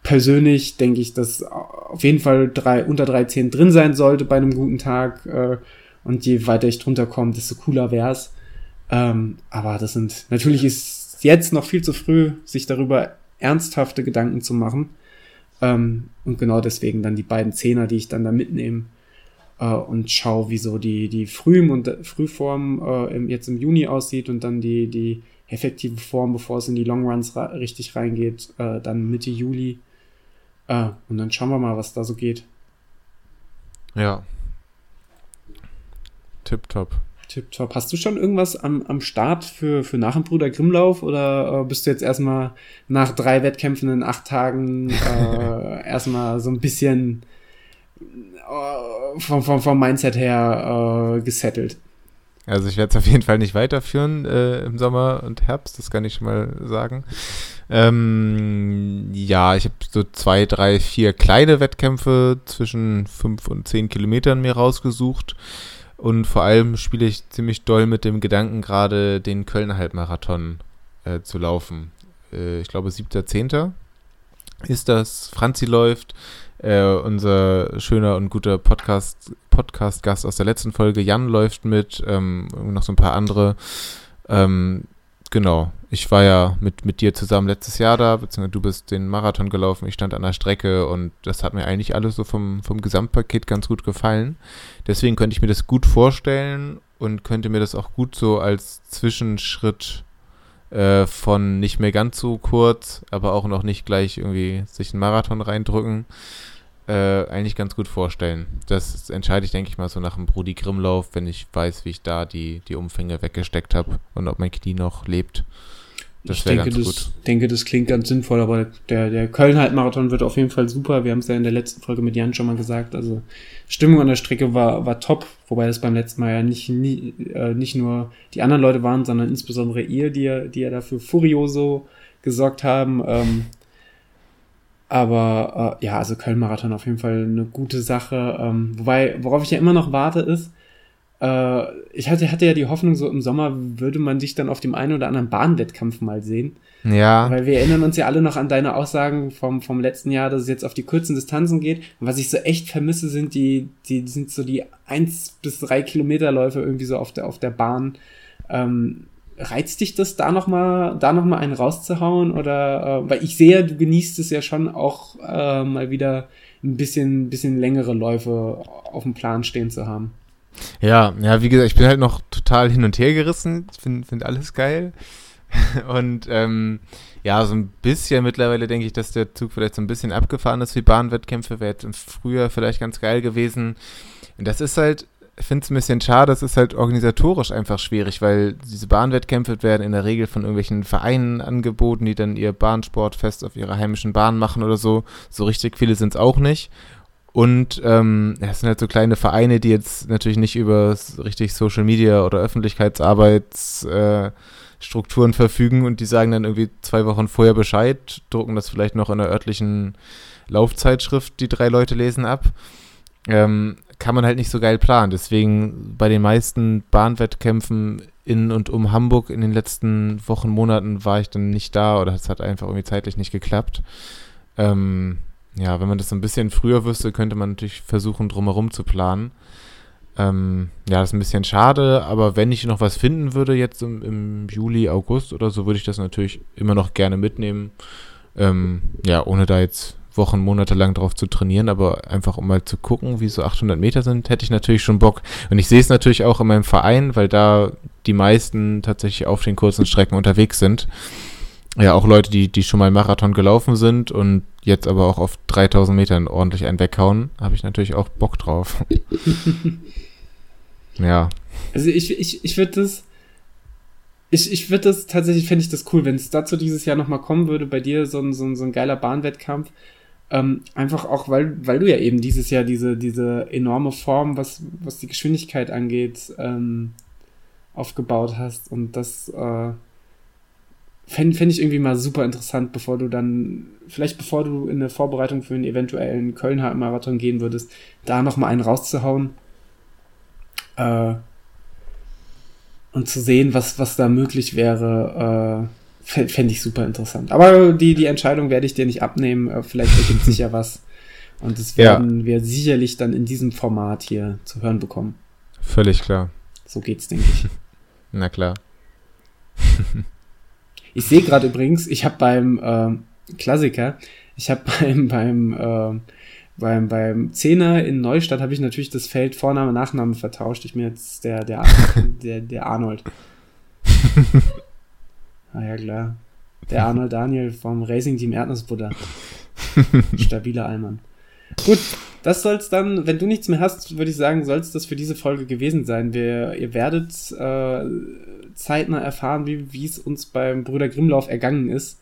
persönlich denke ich, dass auf jeden Fall drei, unter 3,10 drin sein sollte bei einem guten Tag. Äh, und je weiter ich drunter komme, desto cooler wär's. Ähm, aber das sind, natürlich ist jetzt noch viel zu früh, sich darüber ernsthafte Gedanken zu machen. Ähm, und genau deswegen dann die beiden Zehner, die ich dann da mitnehme, äh, und schaue, wie so die, die Früh- und Frühform äh, im, jetzt im Juni aussieht und dann die, die effektive Form, bevor es in die Longruns richtig reingeht, äh, dann Mitte Juli. Äh, und dann schauen wir mal, was da so geht. Ja. Tipptopp. Tipptopp. Hast du schon irgendwas am, am Start für, für nach dem Bruder Grimmlauf oder äh, bist du jetzt erstmal nach drei Wettkämpfen in acht Tagen äh, erstmal so ein bisschen äh, vom, vom, vom Mindset her äh, gesettelt. Also ich werde es auf jeden Fall nicht weiterführen äh, im Sommer und Herbst, das kann ich schon mal sagen. Ähm, ja, ich habe so zwei, drei, vier kleine Wettkämpfe zwischen fünf und zehn Kilometern mir rausgesucht. Und vor allem spiele ich ziemlich doll mit dem Gedanken, gerade den Kölner Halbmarathon äh, zu laufen. Äh, ich glaube, 7.10. ist das. Franzi läuft. Äh, unser schöner und guter Podcast, Podcast-Gast aus der letzten Folge, Jan, läuft mit, ähm, noch so ein paar andere. Ähm, genau. Ich war ja mit, mit dir zusammen letztes Jahr da, beziehungsweise du bist den Marathon gelaufen, ich stand an der Strecke und das hat mir eigentlich alles so vom, vom Gesamtpaket ganz gut gefallen. Deswegen könnte ich mir das gut vorstellen und könnte mir das auch gut so als Zwischenschritt äh, von nicht mehr ganz so kurz, aber auch noch nicht gleich irgendwie sich einen Marathon reindrücken, äh, eigentlich ganz gut vorstellen. Das entscheide ich, denke ich mal, so nach dem Brudi Grimmlauf, wenn ich weiß, wie ich da die, die Umfänge weggesteckt habe und ob mein Knie noch lebt. Das ich denke das, denke, das klingt ganz sinnvoll, aber der, der Köln-Halbmarathon wird auf jeden Fall super. Wir haben es ja in der letzten Folge mit Jan schon mal gesagt. Also Stimmung an der Strecke war, war top, wobei das beim letzten Mal ja nicht, nie, äh, nicht nur die anderen Leute waren, sondern insbesondere ihr, die ja, die ja dafür furioso gesorgt haben. Ähm, aber äh, ja, also Köln-Marathon auf jeden Fall eine gute Sache. Ähm, wobei, worauf ich ja immer noch warte, ist, ich hatte, hatte ja die Hoffnung, so im Sommer würde man dich dann auf dem einen oder anderen Bahnwettkampf mal sehen. Ja. Weil wir erinnern uns ja alle noch an deine Aussagen vom, vom letzten Jahr, dass es jetzt auf die kurzen Distanzen geht. Und was ich so echt vermisse, sind die, die, die sind so die eins bis drei Kilometerläufe irgendwie so auf der, auf der Bahn. Ähm, reizt dich das, da nochmal, da noch mal einen rauszuhauen? Oder, äh, weil ich sehe, du genießt es ja schon auch äh, mal wieder ein bisschen, bisschen längere Läufe auf dem Plan stehen zu haben. Ja, ja, wie gesagt, ich bin halt noch total hin und her gerissen. Ich finde find alles geil. und ähm, ja, so ein bisschen mittlerweile denke ich, dass der Zug vielleicht so ein bisschen abgefahren ist wie Bahnwettkämpfe. Wäre früher vielleicht ganz geil gewesen. Und das ist halt, ich finde es ein bisschen schade, das ist halt organisatorisch einfach schwierig, weil diese Bahnwettkämpfe werden in der Regel von irgendwelchen Vereinen angeboten, die dann ihr Bahnsportfest auf ihrer heimischen Bahn machen oder so. So richtig viele sind es auch nicht. Und ähm, ja, es sind halt so kleine Vereine, die jetzt natürlich nicht über richtig Social Media oder Öffentlichkeitsarbeitsstrukturen äh, verfügen und die sagen dann irgendwie zwei Wochen vorher Bescheid, drucken das vielleicht noch in der örtlichen Laufzeitschrift, die drei Leute lesen ab. Ähm, kann man halt nicht so geil planen. Deswegen bei den meisten Bahnwettkämpfen in und um Hamburg in den letzten Wochen, Monaten war ich dann nicht da oder es hat einfach irgendwie zeitlich nicht geklappt. Ähm, ja, wenn man das ein bisschen früher wüsste, könnte man natürlich versuchen, drumherum zu planen. Ähm, ja, das ist ein bisschen schade, aber wenn ich noch was finden würde jetzt im, im Juli, August oder so, würde ich das natürlich immer noch gerne mitnehmen. Ähm, ja, ohne da jetzt Wochen, Monate lang drauf zu trainieren, aber einfach um mal zu gucken, wie so 800 Meter sind, hätte ich natürlich schon Bock. Und ich sehe es natürlich auch in meinem Verein, weil da die meisten tatsächlich auf den kurzen Strecken unterwegs sind ja auch Leute, die, die schon mal Marathon gelaufen sind und jetzt aber auch auf 3000 Metern ordentlich einen weghauen, habe ich natürlich auch Bock drauf. ja. Also ich, ich, ich würde das, ich, ich würde das tatsächlich, fände ich das cool, wenn es dazu dieses Jahr nochmal kommen würde, bei dir so ein, so ein, so ein geiler Bahnwettkampf. Ähm, einfach auch, weil, weil du ja eben dieses Jahr diese, diese enorme Form, was, was die Geschwindigkeit angeht, ähm, aufgebaut hast und das, äh, fände fänd ich irgendwie mal super interessant, bevor du dann, vielleicht bevor du in eine Vorbereitung für einen eventuellen Köln-Marathon gehen würdest, da nochmal einen rauszuhauen. Äh, und zu sehen, was, was da möglich wäre, äh, fände ich super interessant. Aber die, die Entscheidung werde ich dir nicht abnehmen. Äh, vielleicht ergibt sich ja was. Und das werden ja. wir sicherlich dann in diesem Format hier zu hören bekommen. Völlig klar. So geht's, denke ich. Na klar. Ich sehe gerade übrigens, ich habe beim äh, Klassiker, ich habe beim beim äh, beim beim Zehner in Neustadt habe ich natürlich das Feld Vorname Nachname vertauscht. Ich mir jetzt der der der der Arnold. ah ja klar, der Arnold Daniel vom Racing Team Erdnussbutter. Stabiler Allmann. Gut, das soll's dann, wenn du nichts mehr hast, würde ich sagen, soll es das für diese Folge gewesen sein. Wir, ihr werdet äh, zeitnah erfahren, wie es uns beim Brüder Grimmlauf ergangen ist.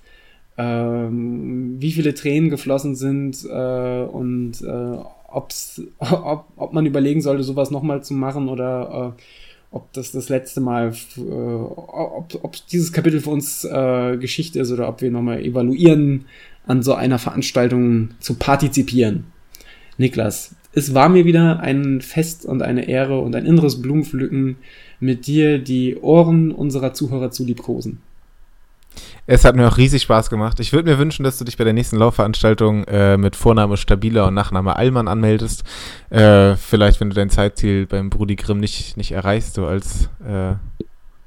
Ähm, wie viele Tränen geflossen sind äh, und äh, ob's, ob, ob man überlegen sollte, sowas nochmal zu machen oder äh, ob das das letzte Mal, äh, ob, ob dieses Kapitel für uns äh, Geschichte ist oder ob wir nochmal evaluieren, an so einer Veranstaltung zu partizipieren. Niklas, es war mir wieder ein Fest und eine Ehre und ein inneres Blumenpflücken, mit dir die Ohren unserer Zuhörer zu liebkosen. Es hat mir auch riesig Spaß gemacht. Ich würde mir wünschen, dass du dich bei der nächsten Laufveranstaltung äh, mit Vorname Stabiler und Nachname Allmann anmeldest. Äh, vielleicht, wenn du dein Zeitziel beim Brudi Grimm nicht, nicht erreichst, so als, äh,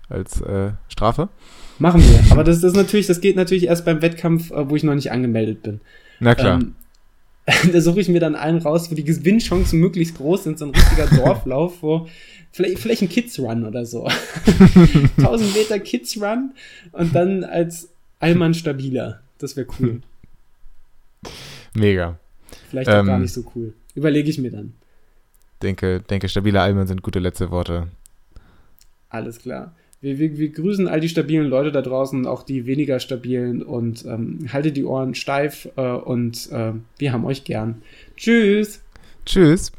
als äh, Strafe. Machen wir. Aber das, das ist natürlich, das geht natürlich erst beim Wettkampf, äh, wo ich noch nicht angemeldet bin. Na klar. Ähm, da suche ich mir dann einen raus, wo die Gewinnchancen möglichst groß sind, so ein richtiger Dorflauf, wo vielleicht, vielleicht ein Kids Run oder so. 1000 Meter Kids Run und dann als Allmann stabiler. Das wäre cool. Mega. Vielleicht auch ähm, gar nicht so cool. Überlege ich mir dann. Denke, denke, stabile Allmann sind gute letzte Worte. Alles klar. Wir, wir, wir grüßen all die stabilen Leute da draußen, auch die weniger stabilen und ähm, haltet die Ohren steif äh, und äh, wir haben euch gern. Tschüss. Tschüss.